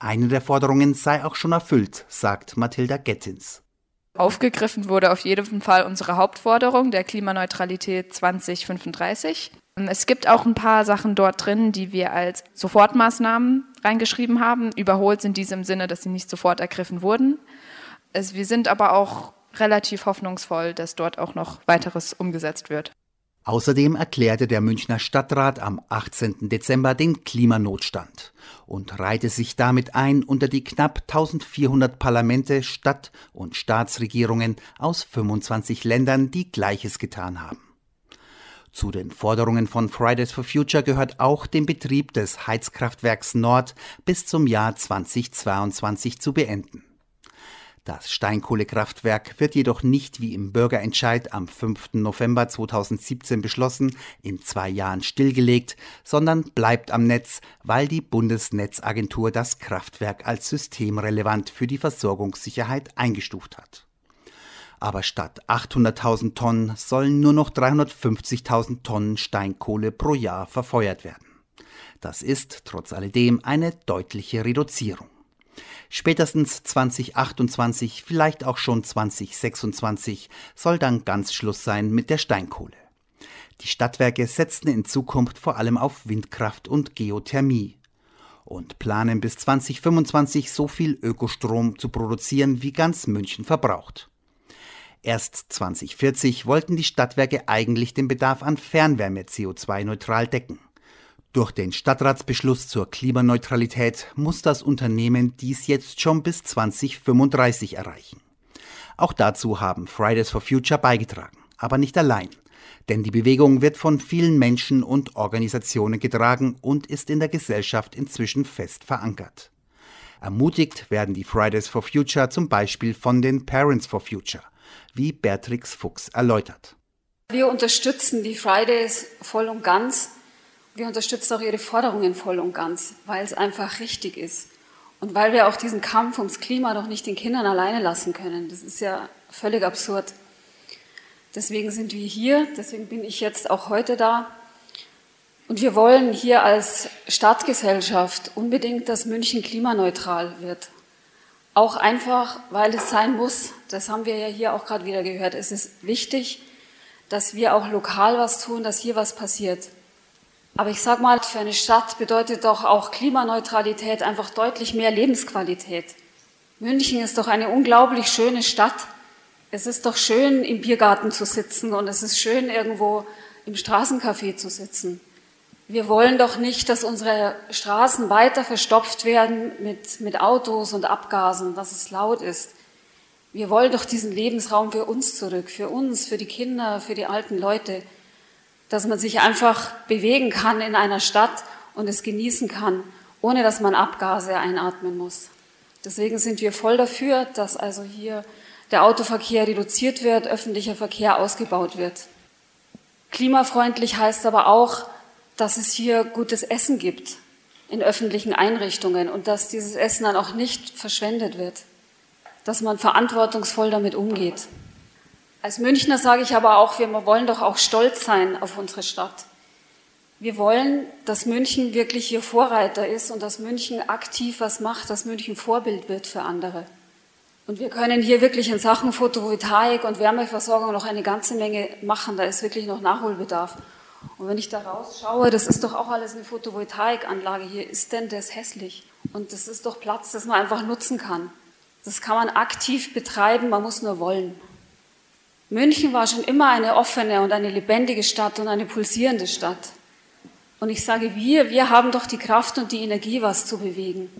Eine der Forderungen sei auch schon erfüllt, sagt Mathilda Gettins. Aufgegriffen wurde auf jeden Fall unsere Hauptforderung der Klimaneutralität 2035. Es gibt auch ein paar Sachen dort drin, die wir als Sofortmaßnahmen reingeschrieben haben. Überholt sind diese im Sinne, dass sie nicht sofort ergriffen wurden. Es, wir sind aber auch relativ hoffnungsvoll, dass dort auch noch weiteres umgesetzt wird. Außerdem erklärte der Münchner Stadtrat am 18. Dezember den Klimanotstand und reihte sich damit ein unter die knapp 1400 Parlamente, Stadt- und Staatsregierungen aus 25 Ländern, die Gleiches getan haben. Zu den Forderungen von Fridays for Future gehört auch den Betrieb des Heizkraftwerks Nord bis zum Jahr 2022 zu beenden. Das Steinkohlekraftwerk wird jedoch nicht wie im Bürgerentscheid am 5. November 2017 beschlossen in zwei Jahren stillgelegt, sondern bleibt am Netz, weil die Bundesnetzagentur das Kraftwerk als systemrelevant für die Versorgungssicherheit eingestuft hat aber statt 800.000 Tonnen sollen nur noch 350.000 Tonnen Steinkohle pro Jahr verfeuert werden. Das ist trotz alledem eine deutliche Reduzierung. Spätestens 2028, vielleicht auch schon 2026 soll dann ganz Schluss sein mit der Steinkohle. Die Stadtwerke setzten in Zukunft vor allem auf Windkraft und Geothermie und planen bis 2025 so viel Ökostrom zu produzieren, wie ganz München verbraucht. Erst 2040 wollten die Stadtwerke eigentlich den Bedarf an Fernwärme CO2-neutral decken. Durch den Stadtratsbeschluss zur Klimaneutralität muss das Unternehmen dies jetzt schon bis 2035 erreichen. Auch dazu haben Fridays for Future beigetragen, aber nicht allein. Denn die Bewegung wird von vielen Menschen und Organisationen getragen und ist in der Gesellschaft inzwischen fest verankert. Ermutigt werden die Fridays for Future zum Beispiel von den Parents for Future – wie Beatrix Fuchs erläutert. Wir unterstützen die Fridays voll und ganz. Wir unterstützen auch ihre Forderungen voll und ganz, weil es einfach richtig ist. Und weil wir auch diesen Kampf ums Klima doch nicht den Kindern alleine lassen können. Das ist ja völlig absurd. Deswegen sind wir hier, deswegen bin ich jetzt auch heute da. Und wir wollen hier als Stadtgesellschaft unbedingt, dass München klimaneutral wird. Auch einfach, weil es sein muss. Das haben wir ja hier auch gerade wieder gehört. Es ist wichtig, dass wir auch lokal was tun, dass hier was passiert. Aber ich sage mal, für eine Stadt bedeutet doch auch Klimaneutralität einfach deutlich mehr Lebensqualität. München ist doch eine unglaublich schöne Stadt. Es ist doch schön, im Biergarten zu sitzen und es ist schön, irgendwo im Straßencafé zu sitzen. Wir wollen doch nicht, dass unsere Straßen weiter verstopft werden mit, mit Autos und Abgasen, dass es laut ist. Wir wollen doch diesen Lebensraum für uns zurück, für uns, für die Kinder, für die alten Leute, dass man sich einfach bewegen kann in einer Stadt und es genießen kann, ohne dass man Abgase einatmen muss. Deswegen sind wir voll dafür, dass also hier der Autoverkehr reduziert wird, öffentlicher Verkehr ausgebaut wird. Klimafreundlich heißt aber auch, dass es hier gutes Essen gibt in öffentlichen Einrichtungen und dass dieses Essen dann auch nicht verschwendet wird, dass man verantwortungsvoll damit umgeht. Als Münchner sage ich aber auch, wir wollen doch auch stolz sein auf unsere Stadt. Wir wollen, dass München wirklich hier Vorreiter ist und dass München aktiv was macht, dass München Vorbild wird für andere. Und wir können hier wirklich in Sachen Photovoltaik und Wärmeversorgung noch eine ganze Menge machen. Da ist wirklich noch Nachholbedarf. Und wenn ich da rausschaue, das ist doch auch alles eine Photovoltaikanlage hier, ist denn das hässlich? Und das ist doch Platz, das man einfach nutzen kann. Das kann man aktiv betreiben, man muss nur wollen. München war schon immer eine offene und eine lebendige Stadt und eine pulsierende Stadt. Und ich sage wir, wir haben doch die Kraft und die Energie, was zu bewegen.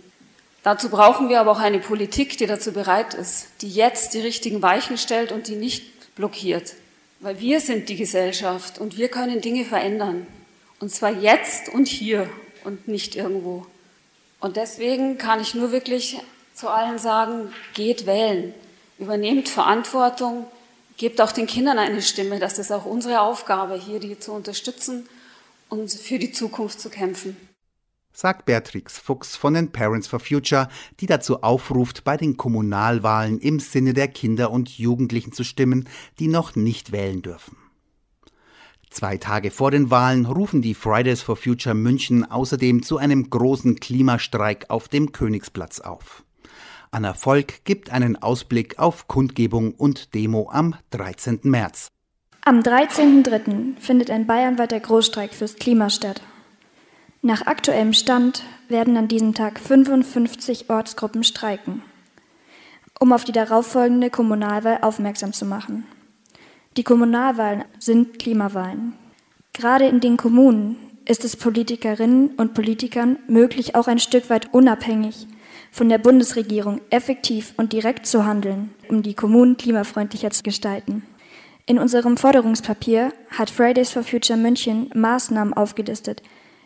Dazu brauchen wir aber auch eine Politik, die dazu bereit ist, die jetzt die richtigen Weichen stellt und die nicht blockiert. Weil wir sind die Gesellschaft und wir können Dinge verändern. Und zwar jetzt und hier und nicht irgendwo. Und deswegen kann ich nur wirklich zu allen sagen, geht wählen, übernehmt Verantwortung, gebt auch den Kindern eine Stimme. Das ist auch unsere Aufgabe, hier die zu unterstützen und für die Zukunft zu kämpfen sagt Beatrix Fuchs von den Parents for Future, die dazu aufruft, bei den Kommunalwahlen im Sinne der Kinder und Jugendlichen zu stimmen, die noch nicht wählen dürfen. Zwei Tage vor den Wahlen rufen die Fridays for Future München außerdem zu einem großen Klimastreik auf dem Königsplatz auf. Anna Volk gibt einen Ausblick auf Kundgebung und Demo am 13. März. Am 13.03. findet ein bayernweiter Großstreik fürs Klima statt. Nach aktuellem Stand werden an diesem Tag 55 Ortsgruppen streiken, um auf die darauffolgende Kommunalwahl aufmerksam zu machen. Die Kommunalwahlen sind Klimawahlen. Gerade in den Kommunen ist es Politikerinnen und Politikern möglich, auch ein Stück weit unabhängig von der Bundesregierung effektiv und direkt zu handeln, um die Kommunen klimafreundlicher zu gestalten. In unserem Forderungspapier hat Fridays for Future München Maßnahmen aufgelistet,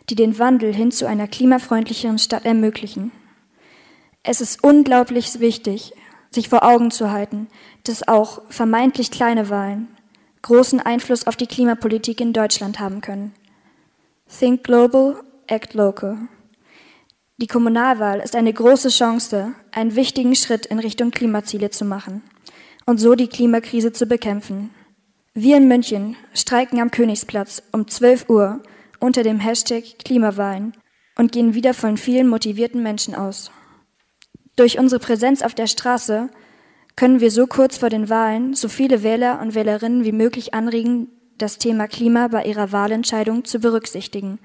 die den Wandel hin zu einer klimafreundlicheren Stadt ermöglichen. Es ist unglaublich wichtig, sich vor Augen zu halten, dass auch vermeintlich kleine Wahlen großen Einfluss auf die Klimapolitik in Deutschland haben können. Think global, act local. Die Kommunalwahl ist eine große Chance, einen wichtigen Schritt in Richtung Klimaziele zu machen und so die Klimakrise zu bekämpfen. Wir in München streiken am Königsplatz um 12 Uhr unter dem Hashtag Klimawahlen und gehen wieder von vielen motivierten Menschen aus. Durch unsere Präsenz auf der Straße können wir so kurz vor den Wahlen so viele Wähler und Wählerinnen wie möglich anregen, das Thema Klima bei ihrer Wahlentscheidung zu berücksichtigen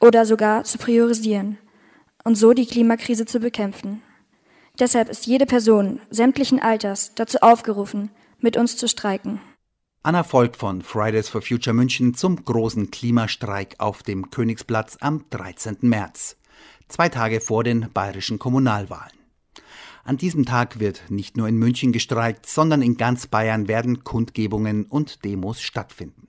oder sogar zu priorisieren und so die Klimakrise zu bekämpfen. Deshalb ist jede Person sämtlichen Alters dazu aufgerufen, mit uns zu streiken. Anna folgt von Fridays for Future München zum großen Klimastreik auf dem Königsplatz am 13. März, zwei Tage vor den bayerischen Kommunalwahlen. An diesem Tag wird nicht nur in München gestreikt, sondern in ganz Bayern werden Kundgebungen und Demos stattfinden.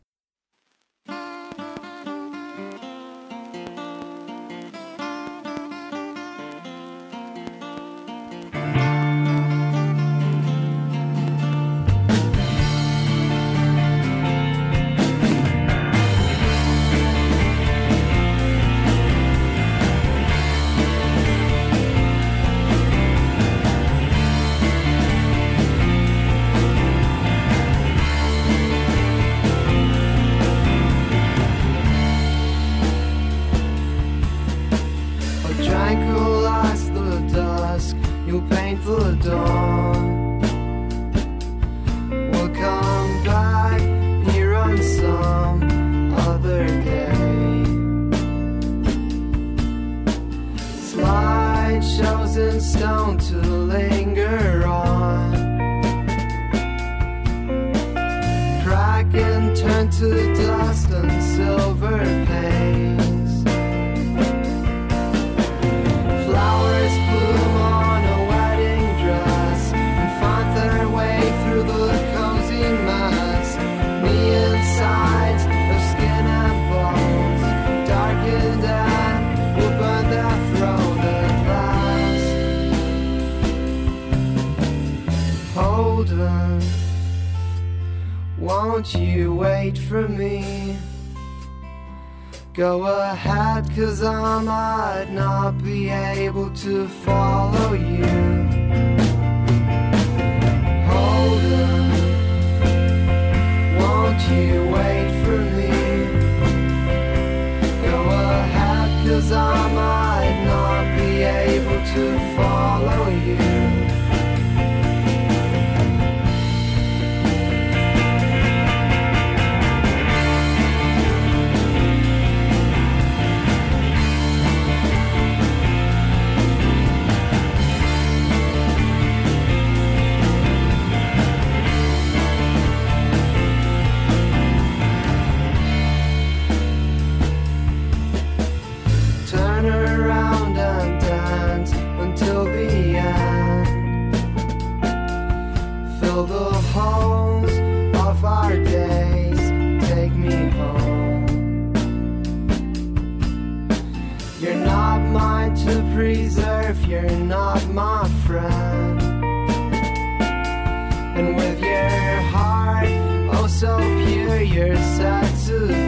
Won't you wait for me? Go ahead, cause I might not be able to follow you. Hold on, won't you wait for me? Go ahead, cause I might not be able to follow you. my friend. And with your heart, oh so pure, you're sad to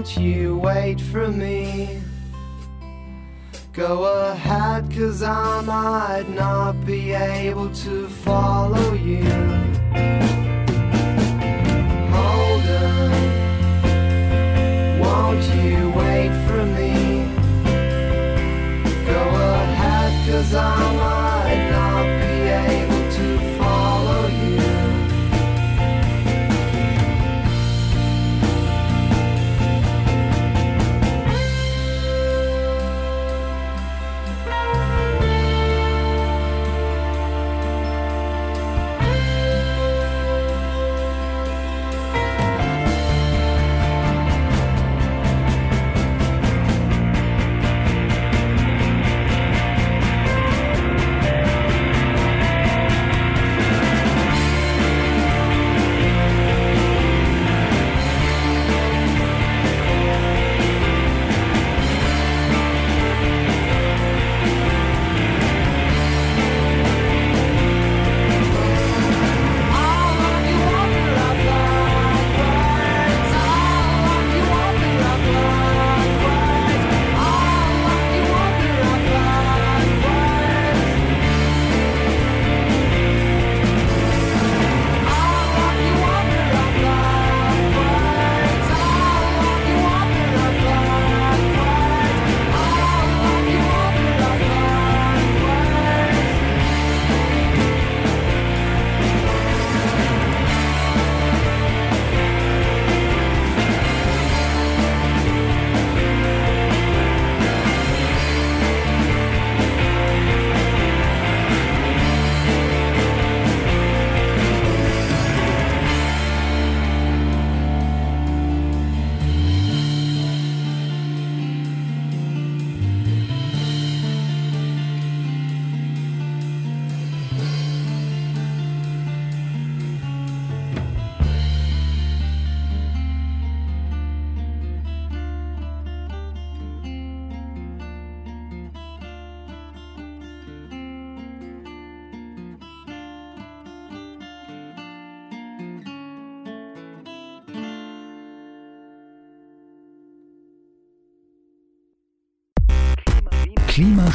Won't you wait for me? Go ahead, cause I might not be able to follow you. Hold on, won't you wait for me? Go ahead, cause I might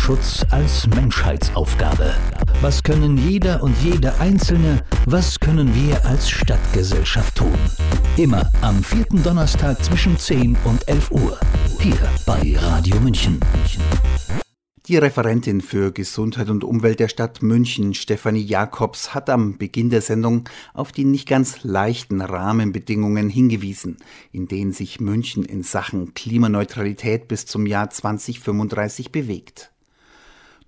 Klimaschutz als Menschheitsaufgabe. Was können jeder und jede Einzelne, was können wir als Stadtgesellschaft tun? Immer am vierten Donnerstag zwischen 10 und 11 Uhr. Hier bei Radio München. Die Referentin für Gesundheit und Umwelt der Stadt München, Stefanie Jakobs, hat am Beginn der Sendung auf die nicht ganz leichten Rahmenbedingungen hingewiesen, in denen sich München in Sachen Klimaneutralität bis zum Jahr 2035 bewegt.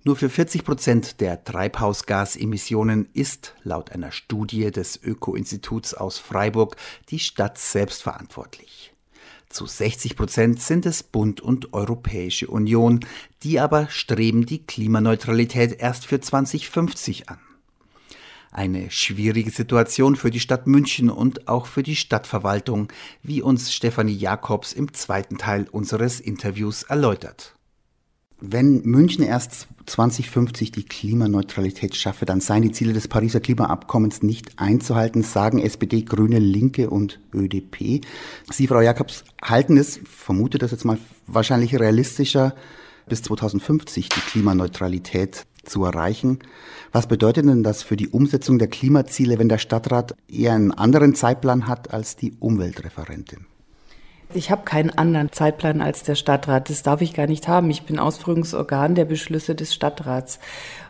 Nur für 40 Prozent der Treibhausgasemissionen ist, laut einer Studie des Öko-Instituts aus Freiburg, die Stadt selbst verantwortlich. Zu 60 Prozent sind es Bund und Europäische Union, die aber streben die Klimaneutralität erst für 2050 an. Eine schwierige Situation für die Stadt München und auch für die Stadtverwaltung, wie uns Stefanie Jakobs im zweiten Teil unseres Interviews erläutert. Wenn München erst 2050 die Klimaneutralität schaffe, dann seien die Ziele des Pariser Klimaabkommens nicht einzuhalten, sagen SPD, Grüne, Linke und ÖDP. Sie, Frau Jakobs, halten es, vermute das jetzt mal, wahrscheinlich realistischer, bis 2050 die Klimaneutralität zu erreichen. Was bedeutet denn das für die Umsetzung der Klimaziele, wenn der Stadtrat eher einen anderen Zeitplan hat als die Umweltreferentin? Ich habe keinen anderen Zeitplan als der Stadtrat. Das darf ich gar nicht haben. Ich bin Ausführungsorgan der Beschlüsse des Stadtrats.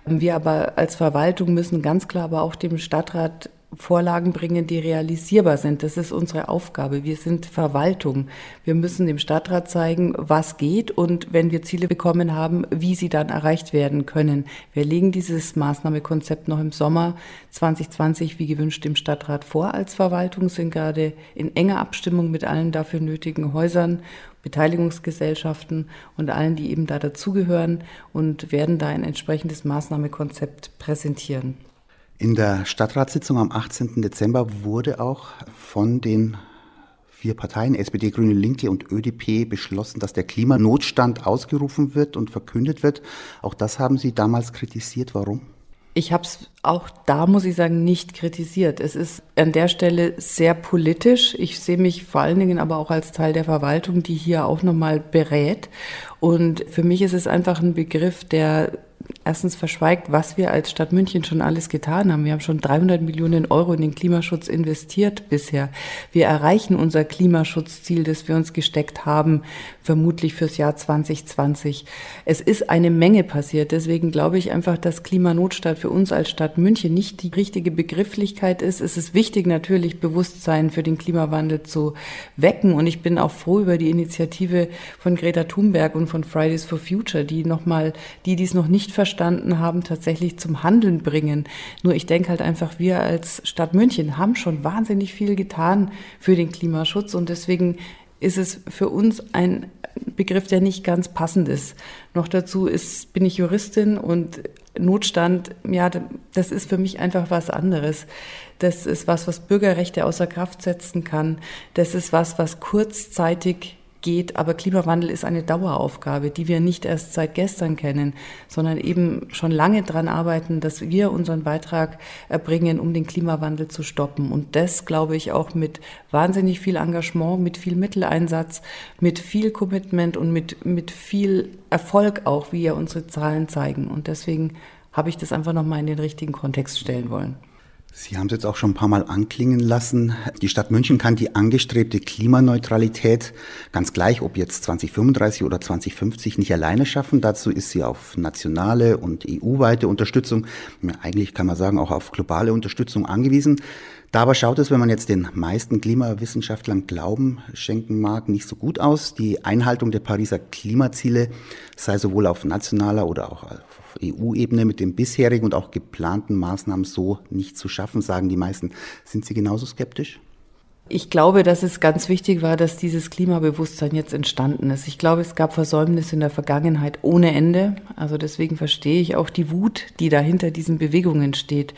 Wir aber als Verwaltung müssen ganz klar aber auch dem Stadtrat Vorlagen bringen, die realisierbar sind. Das ist unsere Aufgabe. Wir sind Verwaltung. Wir müssen dem Stadtrat zeigen, was geht und wenn wir Ziele bekommen haben, wie sie dann erreicht werden können. Wir legen dieses Maßnahmekonzept noch im Sommer 2020 wie gewünscht dem Stadtrat vor als Verwaltung, sind gerade in enger Abstimmung mit allen dafür nötigen Häusern Beteiligungsgesellschaften und allen, die eben da dazugehören und werden da ein entsprechendes Maßnahmekonzept präsentieren. In der Stadtratssitzung am 18. Dezember wurde auch von den vier Parteien, SPD, Grüne, Linke und ÖDP, beschlossen, dass der Klimanotstand ausgerufen wird und verkündet wird. Auch das haben Sie damals kritisiert. Warum? Ich habe es auch da, muss ich sagen, nicht kritisiert. Es ist an der Stelle sehr politisch. Ich sehe mich vor allen Dingen aber auch als Teil der Verwaltung, die hier auch nochmal berät. Und für mich ist es einfach ein Begriff, der erstens verschweigt, was wir als Stadt München schon alles getan haben. Wir haben schon 300 Millionen Euro in den Klimaschutz investiert bisher. Wir erreichen unser Klimaschutzziel, das wir uns gesteckt haben, vermutlich fürs Jahr 2020. Es ist eine Menge passiert. Deswegen glaube ich einfach, dass Klimanotstand für uns als Stadt München nicht die richtige Begrifflichkeit ist. Es ist wichtig, natürlich Bewusstsein für den Klimawandel zu wecken. Und ich bin auch froh über die Initiative von Greta Thunberg und von Fridays for Future, die nochmal, die dies noch nicht verstanden haben, tatsächlich zum Handeln bringen. Nur ich denke halt einfach, wir als Stadt München haben schon wahnsinnig viel getan für den Klimaschutz und deswegen ist es für uns ein Begriff, der nicht ganz passend ist. Noch dazu ist, bin ich Juristin und Notstand, ja, das ist für mich einfach was anderes. Das ist was, was Bürgerrechte außer Kraft setzen kann. Das ist was, was kurzzeitig geht. Aber Klimawandel ist eine Daueraufgabe, die wir nicht erst seit gestern kennen, sondern eben schon lange daran arbeiten, dass wir unseren Beitrag erbringen, um den Klimawandel zu stoppen. Und das, glaube ich, auch mit wahnsinnig viel Engagement, mit viel Mitteleinsatz, mit viel Commitment und mit, mit viel Erfolg auch, wie ja unsere Zahlen zeigen. Und deswegen habe ich das einfach nochmal in den richtigen Kontext stellen wollen. Sie haben es jetzt auch schon ein paar Mal anklingen lassen. Die Stadt München kann die angestrebte Klimaneutralität ganz gleich, ob jetzt 2035 oder 2050, nicht alleine schaffen. Dazu ist sie auf nationale und EU-weite Unterstützung, eigentlich kann man sagen auch auf globale Unterstützung angewiesen. Dabei schaut es, wenn man jetzt den meisten Klimawissenschaftlern Glauben schenken mag, nicht so gut aus. Die Einhaltung der Pariser Klimaziele sei sowohl auf nationaler oder auch EU-Ebene mit den bisherigen und auch geplanten Maßnahmen so nicht zu schaffen, sagen die meisten. Sind Sie genauso skeptisch? Ich glaube, dass es ganz wichtig war, dass dieses Klimabewusstsein jetzt entstanden ist. Ich glaube, es gab Versäumnisse in der Vergangenheit ohne Ende. Also deswegen verstehe ich auch die Wut, die da hinter diesen Bewegungen steht.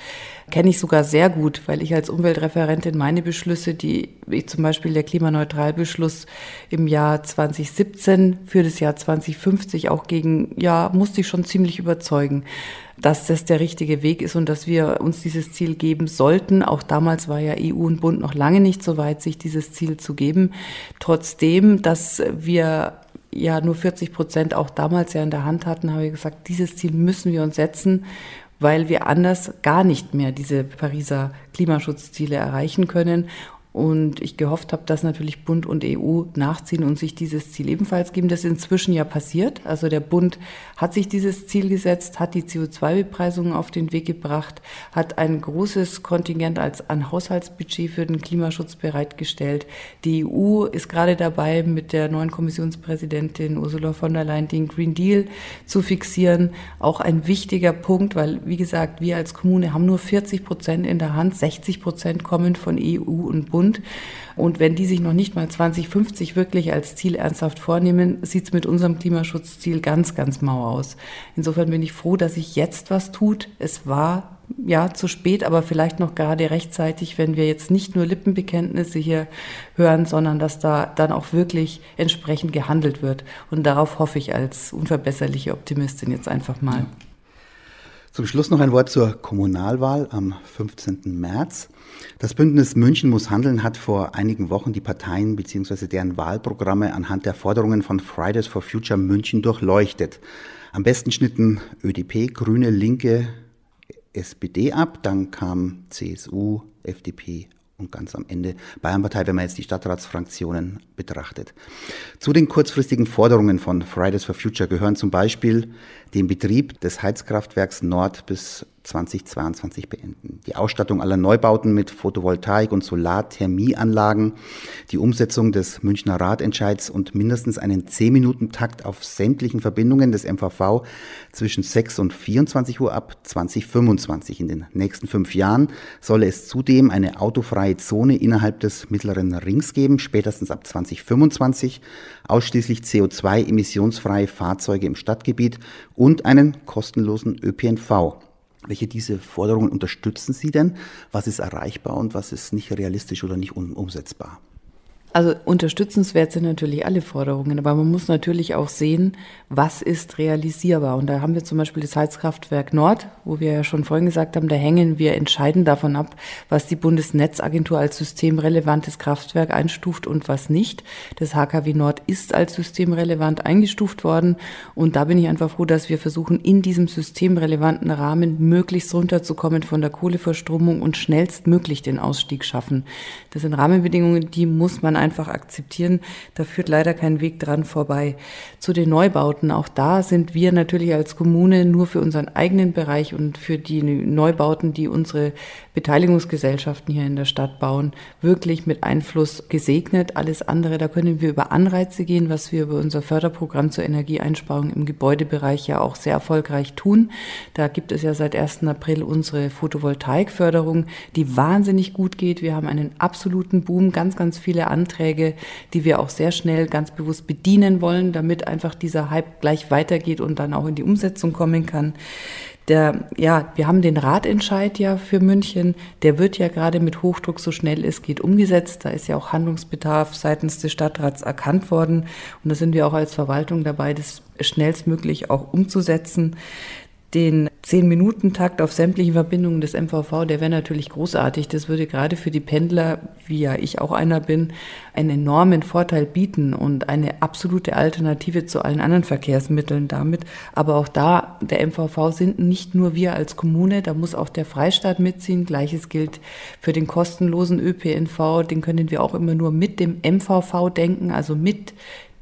Kenne ich sogar sehr gut, weil ich als Umweltreferentin meine Beschlüsse, die wie zum Beispiel der Klimaneutralbeschluss im Jahr 2017 für das Jahr 2050 auch gegen, ja, musste ich schon ziemlich überzeugen dass das der richtige Weg ist und dass wir uns dieses Ziel geben sollten. Auch damals war ja EU und Bund noch lange nicht so weit, sich dieses Ziel zu geben. Trotzdem, dass wir ja nur 40 Prozent auch damals ja in der Hand hatten, habe ich gesagt, dieses Ziel müssen wir uns setzen, weil wir anders gar nicht mehr diese Pariser Klimaschutzziele erreichen können. Und ich gehofft habe, dass natürlich Bund und EU nachziehen und sich dieses Ziel ebenfalls geben. Das ist inzwischen ja passiert. Also der Bund hat sich dieses Ziel gesetzt, hat die CO2-Bepreisung auf den Weg gebracht, hat ein großes Kontingent als an Haushaltsbudget für den Klimaschutz bereitgestellt. Die EU ist gerade dabei, mit der neuen Kommissionspräsidentin Ursula von der Leyen den Green Deal zu fixieren. Auch ein wichtiger Punkt, weil, wie gesagt, wir als Kommune haben nur 40 Prozent in der Hand, 60 Prozent kommen von EU und Bund. Bund. Und wenn die sich noch nicht mal 2050 wirklich als Ziel ernsthaft vornehmen, sieht es mit unserem Klimaschutzziel ganz, ganz mau aus. Insofern bin ich froh, dass sich jetzt was tut. Es war ja zu spät, aber vielleicht noch gerade rechtzeitig, wenn wir jetzt nicht nur Lippenbekenntnisse hier hören, sondern dass da dann auch wirklich entsprechend gehandelt wird. Und darauf hoffe ich als unverbesserliche Optimistin jetzt einfach mal. Zum Schluss noch ein Wort zur Kommunalwahl am 15. März. Das Bündnis München muss handeln hat vor einigen Wochen die Parteien bzw. deren Wahlprogramme anhand der Forderungen von Fridays for Future München durchleuchtet. Am besten schnitten ÖDP, Grüne, Linke, SPD ab, dann kam CSU, FDP und ganz am Ende Bayernpartei, wenn man jetzt die Stadtratsfraktionen betrachtet. Zu den kurzfristigen Forderungen von Fridays for Future gehören zum Beispiel den Betrieb des Heizkraftwerks Nord bis 2022 beenden. Die Ausstattung aller Neubauten mit Photovoltaik- und Solarthermieanlagen, die Umsetzung des Münchner Ratentscheids und mindestens einen 10-Minuten-Takt auf sämtlichen Verbindungen des MVV zwischen 6 und 24 Uhr ab 2025. In den nächsten fünf Jahren solle es zudem eine autofreie Zone innerhalb des mittleren Rings geben, spätestens ab 2025, ausschließlich CO2-emissionsfreie Fahrzeuge im Stadtgebiet und einen kostenlosen ÖPNV. Welche diese Forderungen unterstützen Sie denn? Was ist erreichbar und was ist nicht realistisch oder nicht umsetzbar? Also unterstützenswert sind natürlich alle Forderungen, aber man muss natürlich auch sehen, was ist realisierbar. Und da haben wir zum Beispiel das Heizkraftwerk Nord, wo wir ja schon vorhin gesagt haben, da hängen wir entscheidend davon ab, was die Bundesnetzagentur als systemrelevantes Kraftwerk einstuft und was nicht. Das HKW Nord ist als systemrelevant eingestuft worden. Und da bin ich einfach froh, dass wir versuchen, in diesem systemrelevanten Rahmen möglichst runterzukommen von der Kohleverstromung und schnellstmöglich den Ausstieg schaffen. Das sind Rahmenbedingungen, die muss man einfach akzeptieren. Da führt leider kein Weg dran vorbei. Zu den Neubauten, auch da sind wir natürlich als Kommune nur für unseren eigenen Bereich und für die Neubauten, die unsere Beteiligungsgesellschaften hier in der Stadt bauen, wirklich mit Einfluss gesegnet. Alles andere, da können wir über Anreize gehen, was wir über unser Förderprogramm zur Energieeinsparung im Gebäudebereich ja auch sehr erfolgreich tun. Da gibt es ja seit 1. April unsere Photovoltaikförderung, die wahnsinnig gut geht. Wir haben einen absoluten Boom, ganz, ganz viele Anträge Anträge, die wir auch sehr schnell ganz bewusst bedienen wollen, damit einfach dieser Hype gleich weitergeht und dann auch in die Umsetzung kommen kann. Der, ja, wir haben den Ratentscheid ja für München. Der wird ja gerade mit Hochdruck so schnell es geht umgesetzt. Da ist ja auch Handlungsbedarf seitens des Stadtrats erkannt worden. Und da sind wir auch als Verwaltung dabei, das schnellstmöglich auch umzusetzen den 10-Minuten-Takt auf sämtlichen Verbindungen des MVV, der wäre natürlich großartig. Das würde gerade für die Pendler, wie ja ich auch einer bin, einen enormen Vorteil bieten und eine absolute Alternative zu allen anderen Verkehrsmitteln damit. Aber auch da, der MVV sind nicht nur wir als Kommune, da muss auch der Freistaat mitziehen. Gleiches gilt für den kostenlosen ÖPNV. Den können wir auch immer nur mit dem MVV denken, also mit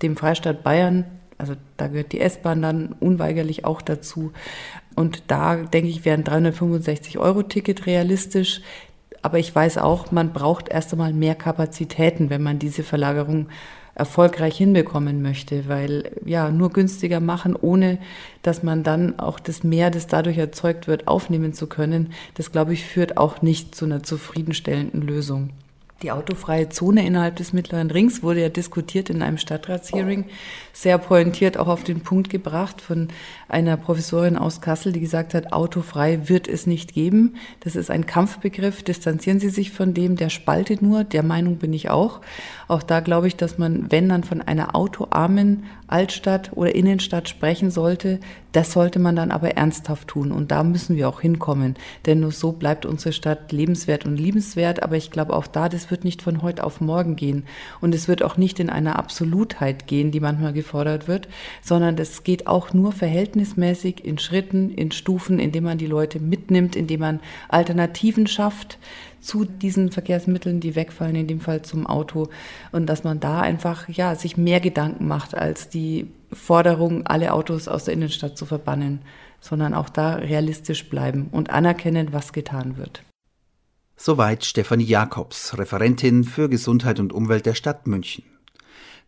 dem Freistaat Bayern also da gehört die S-Bahn dann unweigerlich auch dazu. Und da denke ich, wären 365 Euro Ticket realistisch. Aber ich weiß auch, man braucht erst einmal mehr Kapazitäten, wenn man diese Verlagerung erfolgreich hinbekommen möchte, weil ja nur günstiger machen, ohne dass man dann auch das Mehr, das dadurch erzeugt wird, aufnehmen zu können, das glaube ich führt auch nicht zu einer zufriedenstellenden Lösung. Die autofreie Zone innerhalb des Mittleren Rings wurde ja diskutiert in einem Stadtratshearing, sehr pointiert auch auf den Punkt gebracht von einer Professorin aus Kassel, die gesagt hat, autofrei wird es nicht geben. Das ist ein Kampfbegriff, distanzieren Sie sich von dem, der spaltet nur, der Meinung bin ich auch. Auch da glaube ich, dass man, wenn dann von einer autoarmen Altstadt oder Innenstadt sprechen sollte. Das sollte man dann aber ernsthaft tun. Und da müssen wir auch hinkommen. Denn nur so bleibt unsere Stadt lebenswert und liebenswert. Aber ich glaube auch da, das wird nicht von heute auf morgen gehen. Und es wird auch nicht in einer Absolutheit gehen, die manchmal gefordert wird, sondern das geht auch nur verhältnismäßig in Schritten, in Stufen, indem man die Leute mitnimmt, indem man Alternativen schafft zu diesen Verkehrsmitteln, die wegfallen, in dem Fall zum Auto. Und dass man da einfach, ja, sich mehr Gedanken macht als die Forderung, alle Autos aus der Innenstadt zu verbannen, sondern auch da realistisch bleiben und anerkennen, was getan wird. Soweit Stefanie Jakobs, Referentin für Gesundheit und Umwelt der Stadt München.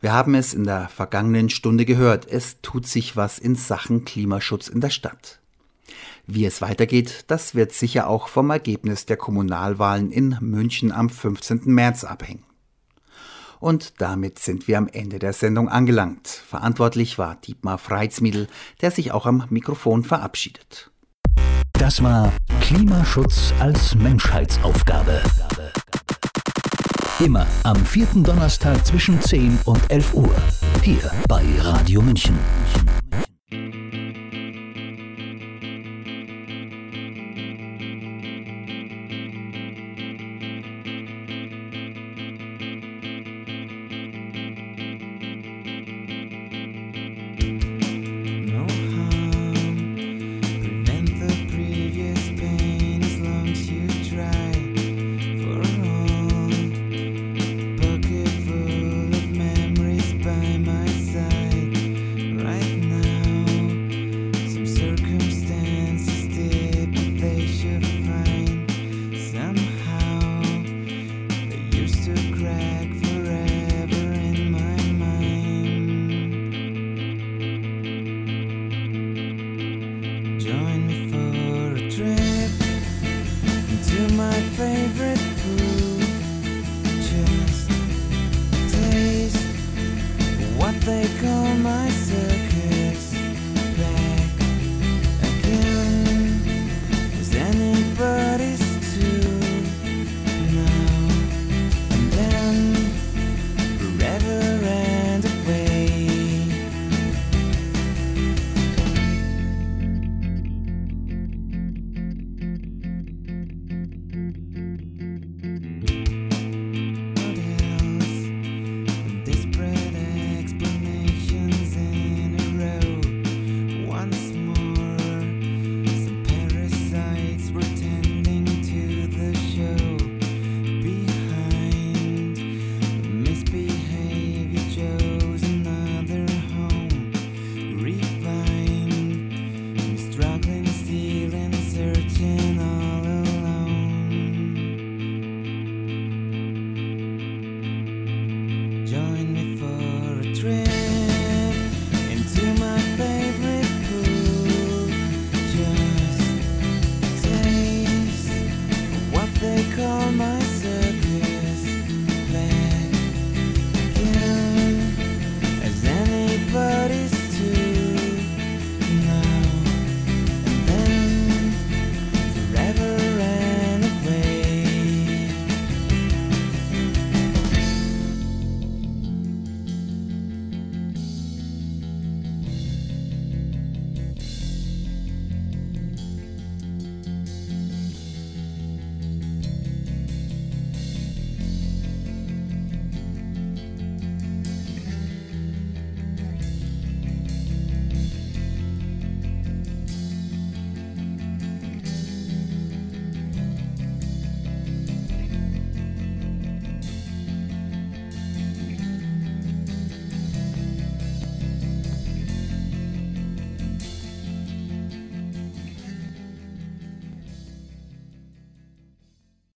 Wir haben es in der vergangenen Stunde gehört, es tut sich was in Sachen Klimaschutz in der Stadt. Wie es weitergeht, das wird sicher auch vom Ergebnis der Kommunalwahlen in München am 15. März abhängen. Und damit sind wir am Ende der Sendung angelangt. Verantwortlich war Dietmar Freizmiedel, der sich auch am Mikrofon verabschiedet. Das war Klimaschutz als Menschheitsaufgabe. Immer am vierten Donnerstag zwischen 10 und 11 Uhr. Hier bei Radio München.